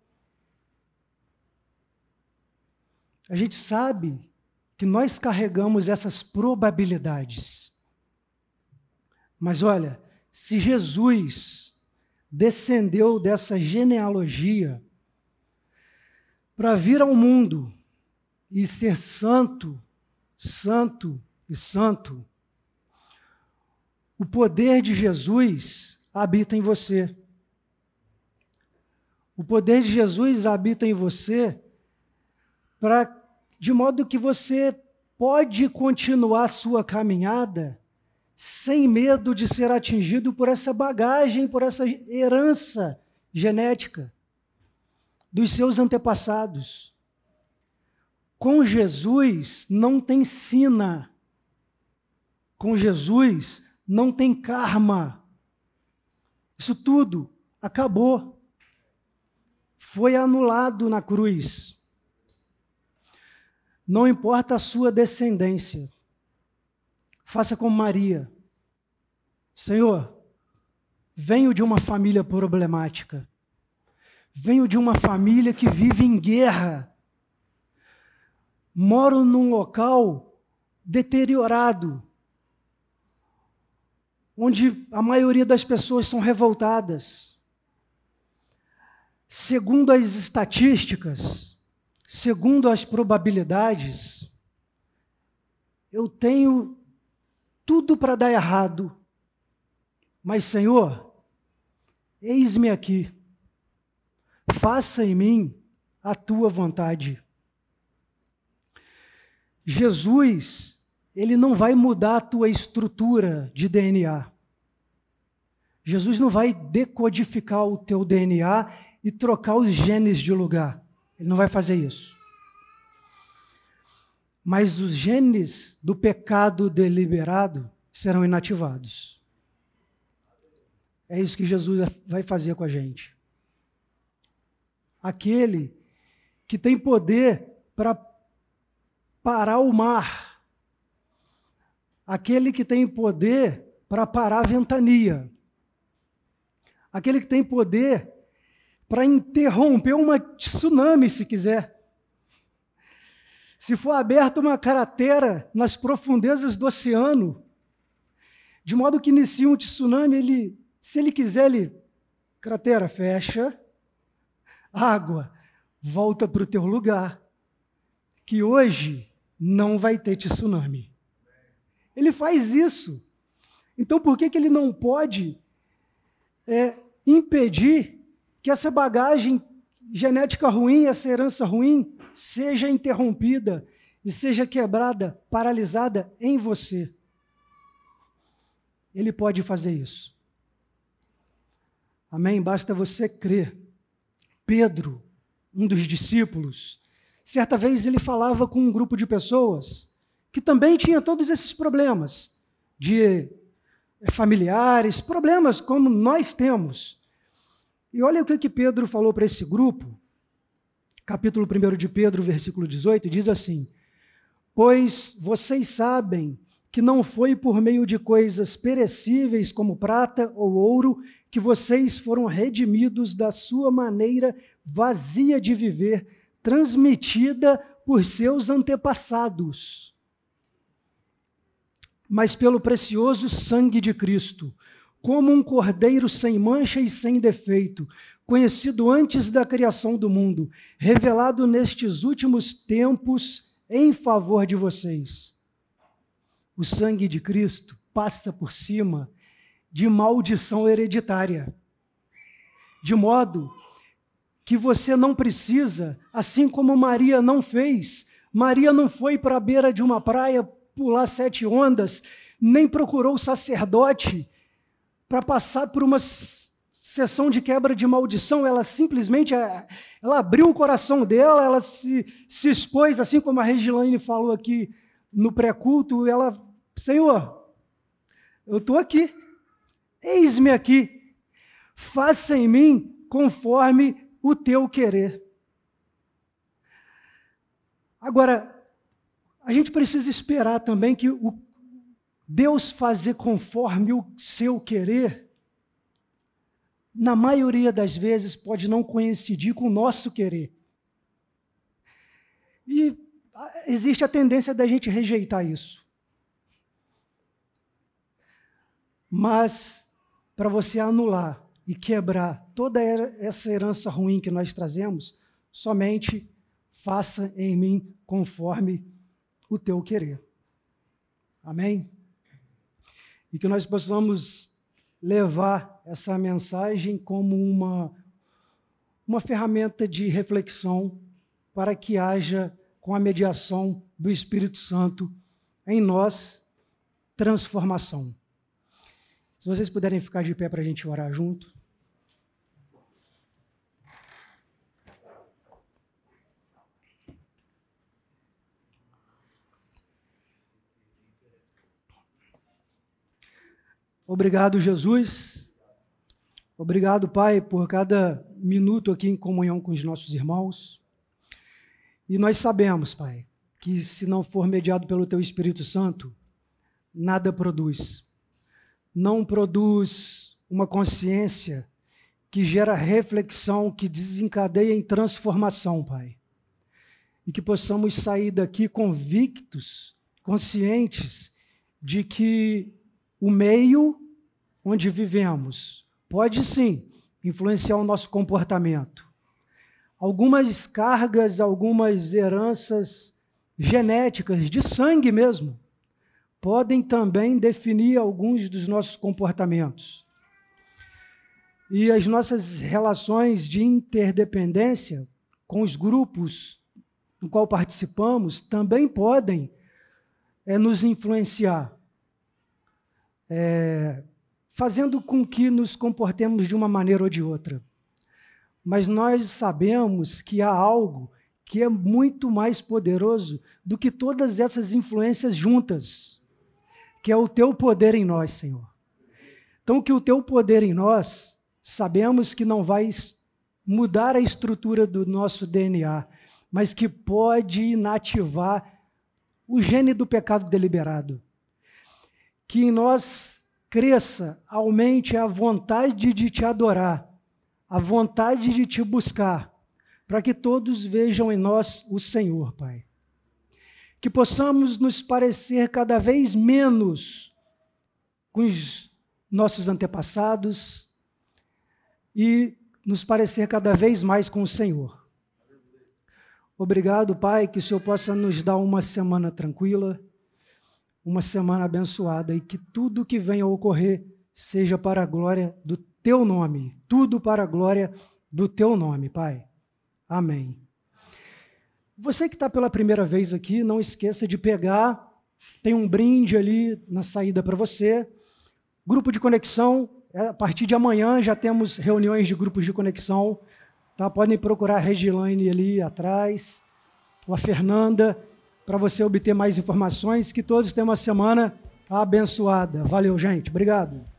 A gente sabe que nós carregamos essas probabilidades. Mas olha, se Jesus descendeu dessa genealogia, para vir ao mundo e ser santo, santo e santo, o poder de Jesus habita em você. O poder de Jesus habita em você para de modo que você pode continuar sua caminhada sem medo de ser atingido por essa bagagem, por essa herança genética dos seus antepassados. Com Jesus não tem sina. Com Jesus não tem karma. Isso tudo acabou. Foi anulado na cruz. Não importa a sua descendência. Faça como Maria. Senhor, venho de uma família problemática. Venho de uma família que vive em guerra. Moro num local deteriorado, onde a maioria das pessoas são revoltadas. Segundo as estatísticas, segundo as probabilidades, eu tenho tudo para dar errado. Mas, Senhor, eis-me aqui faça em mim a tua vontade. Jesus, ele não vai mudar a tua estrutura de DNA. Jesus não vai decodificar o teu DNA e trocar os genes de lugar. Ele não vai fazer isso. Mas os genes do pecado deliberado serão inativados. É isso que Jesus vai fazer com a gente aquele que tem poder para parar o mar, aquele que tem poder para parar a ventania, aquele que tem poder para interromper uma tsunami, se quiser. Se for aberta uma cratera nas profundezas do oceano, de modo que inicia um tsunami, ele, se ele quiser, ele cratera fecha, água, volta para o teu lugar, que hoje não vai ter tsunami. Ele faz isso. Então, por que, que ele não pode é, impedir que essa bagagem genética ruim, essa herança ruim, seja interrompida e seja quebrada, paralisada em você? Ele pode fazer isso. Amém? Basta você crer. Pedro, um dos discípulos, certa vez ele falava com um grupo de pessoas que também tinha todos esses problemas de eh, familiares, problemas como nós temos. E olha o que, que Pedro falou para esse grupo, capítulo 1 de Pedro, versículo 18, diz assim: Pois vocês sabem que não foi por meio de coisas perecíveis como prata ou ouro que vocês foram redimidos da sua maneira vazia de viver, transmitida por seus antepassados, mas pelo precioso sangue de Cristo, como um cordeiro sem mancha e sem defeito, conhecido antes da criação do mundo, revelado nestes últimos tempos em favor de vocês o sangue de Cristo passa por cima de maldição hereditária. De modo que você não precisa, assim como Maria não fez, Maria não foi para a beira de uma praia pular sete ondas, nem procurou o sacerdote para passar por uma sessão de quebra de maldição, ela simplesmente eh, ela abriu o coração dela, ela se, se expôs, assim como a Regilane falou aqui no pré-culto, ela, Senhor, eu estou aqui, eis-me aqui, faça em mim conforme o teu querer. Agora, a gente precisa esperar também que o Deus fazer conforme o seu querer, na maioria das vezes pode não coincidir com o nosso querer. E existe a tendência da gente rejeitar isso. Mas, para você anular e quebrar toda essa herança ruim que nós trazemos, somente faça em mim conforme o teu querer. Amém? E que nós possamos levar essa mensagem como uma, uma ferramenta de reflexão para que haja, com a mediação do Espírito Santo, em nós, transformação. Se vocês puderem ficar de pé para a gente orar junto. Obrigado, Jesus. Obrigado, Pai, por cada minuto aqui em comunhão com os nossos irmãos. E nós sabemos, Pai, que se não for mediado pelo Teu Espírito Santo, nada produz. Não produz uma consciência que gera reflexão, que desencadeia em transformação, Pai. E que possamos sair daqui convictos, conscientes de que o meio onde vivemos pode sim influenciar o nosso comportamento. Algumas cargas, algumas heranças genéticas, de sangue mesmo, podem também definir alguns dos nossos comportamentos. E as nossas relações de interdependência com os grupos no qual participamos também podem é, nos influenciar é, fazendo com que nos comportemos de uma maneira ou de outra. Mas nós sabemos que há algo que é muito mais poderoso do que todas essas influências juntas, que é o teu poder em nós, Senhor. Então, que o teu poder em nós, sabemos que não vai mudar a estrutura do nosso DNA, mas que pode inativar o gene do pecado deliberado que em nós cresça, aumente a vontade de te adorar, a vontade de te buscar, para que todos vejam em nós o Senhor, Pai. Que possamos nos parecer cada vez menos com os nossos antepassados e nos parecer cada vez mais com o Senhor. Obrigado, Pai, que o Senhor possa nos dar uma semana tranquila uma semana abençoada e que tudo que venha a ocorrer seja para a glória do teu nome. Tudo para a glória do teu nome, Pai. Amém. Você que está pela primeira vez aqui, não esqueça de pegar, tem um brinde ali na saída para você. Grupo de conexão, é, a partir de amanhã já temos reuniões de grupos de conexão. Tá? Podem procurar a Regilane ali atrás, ou a Fernanda para você obter mais informações. Que todos tenham uma semana abençoada. Valeu, gente. Obrigado.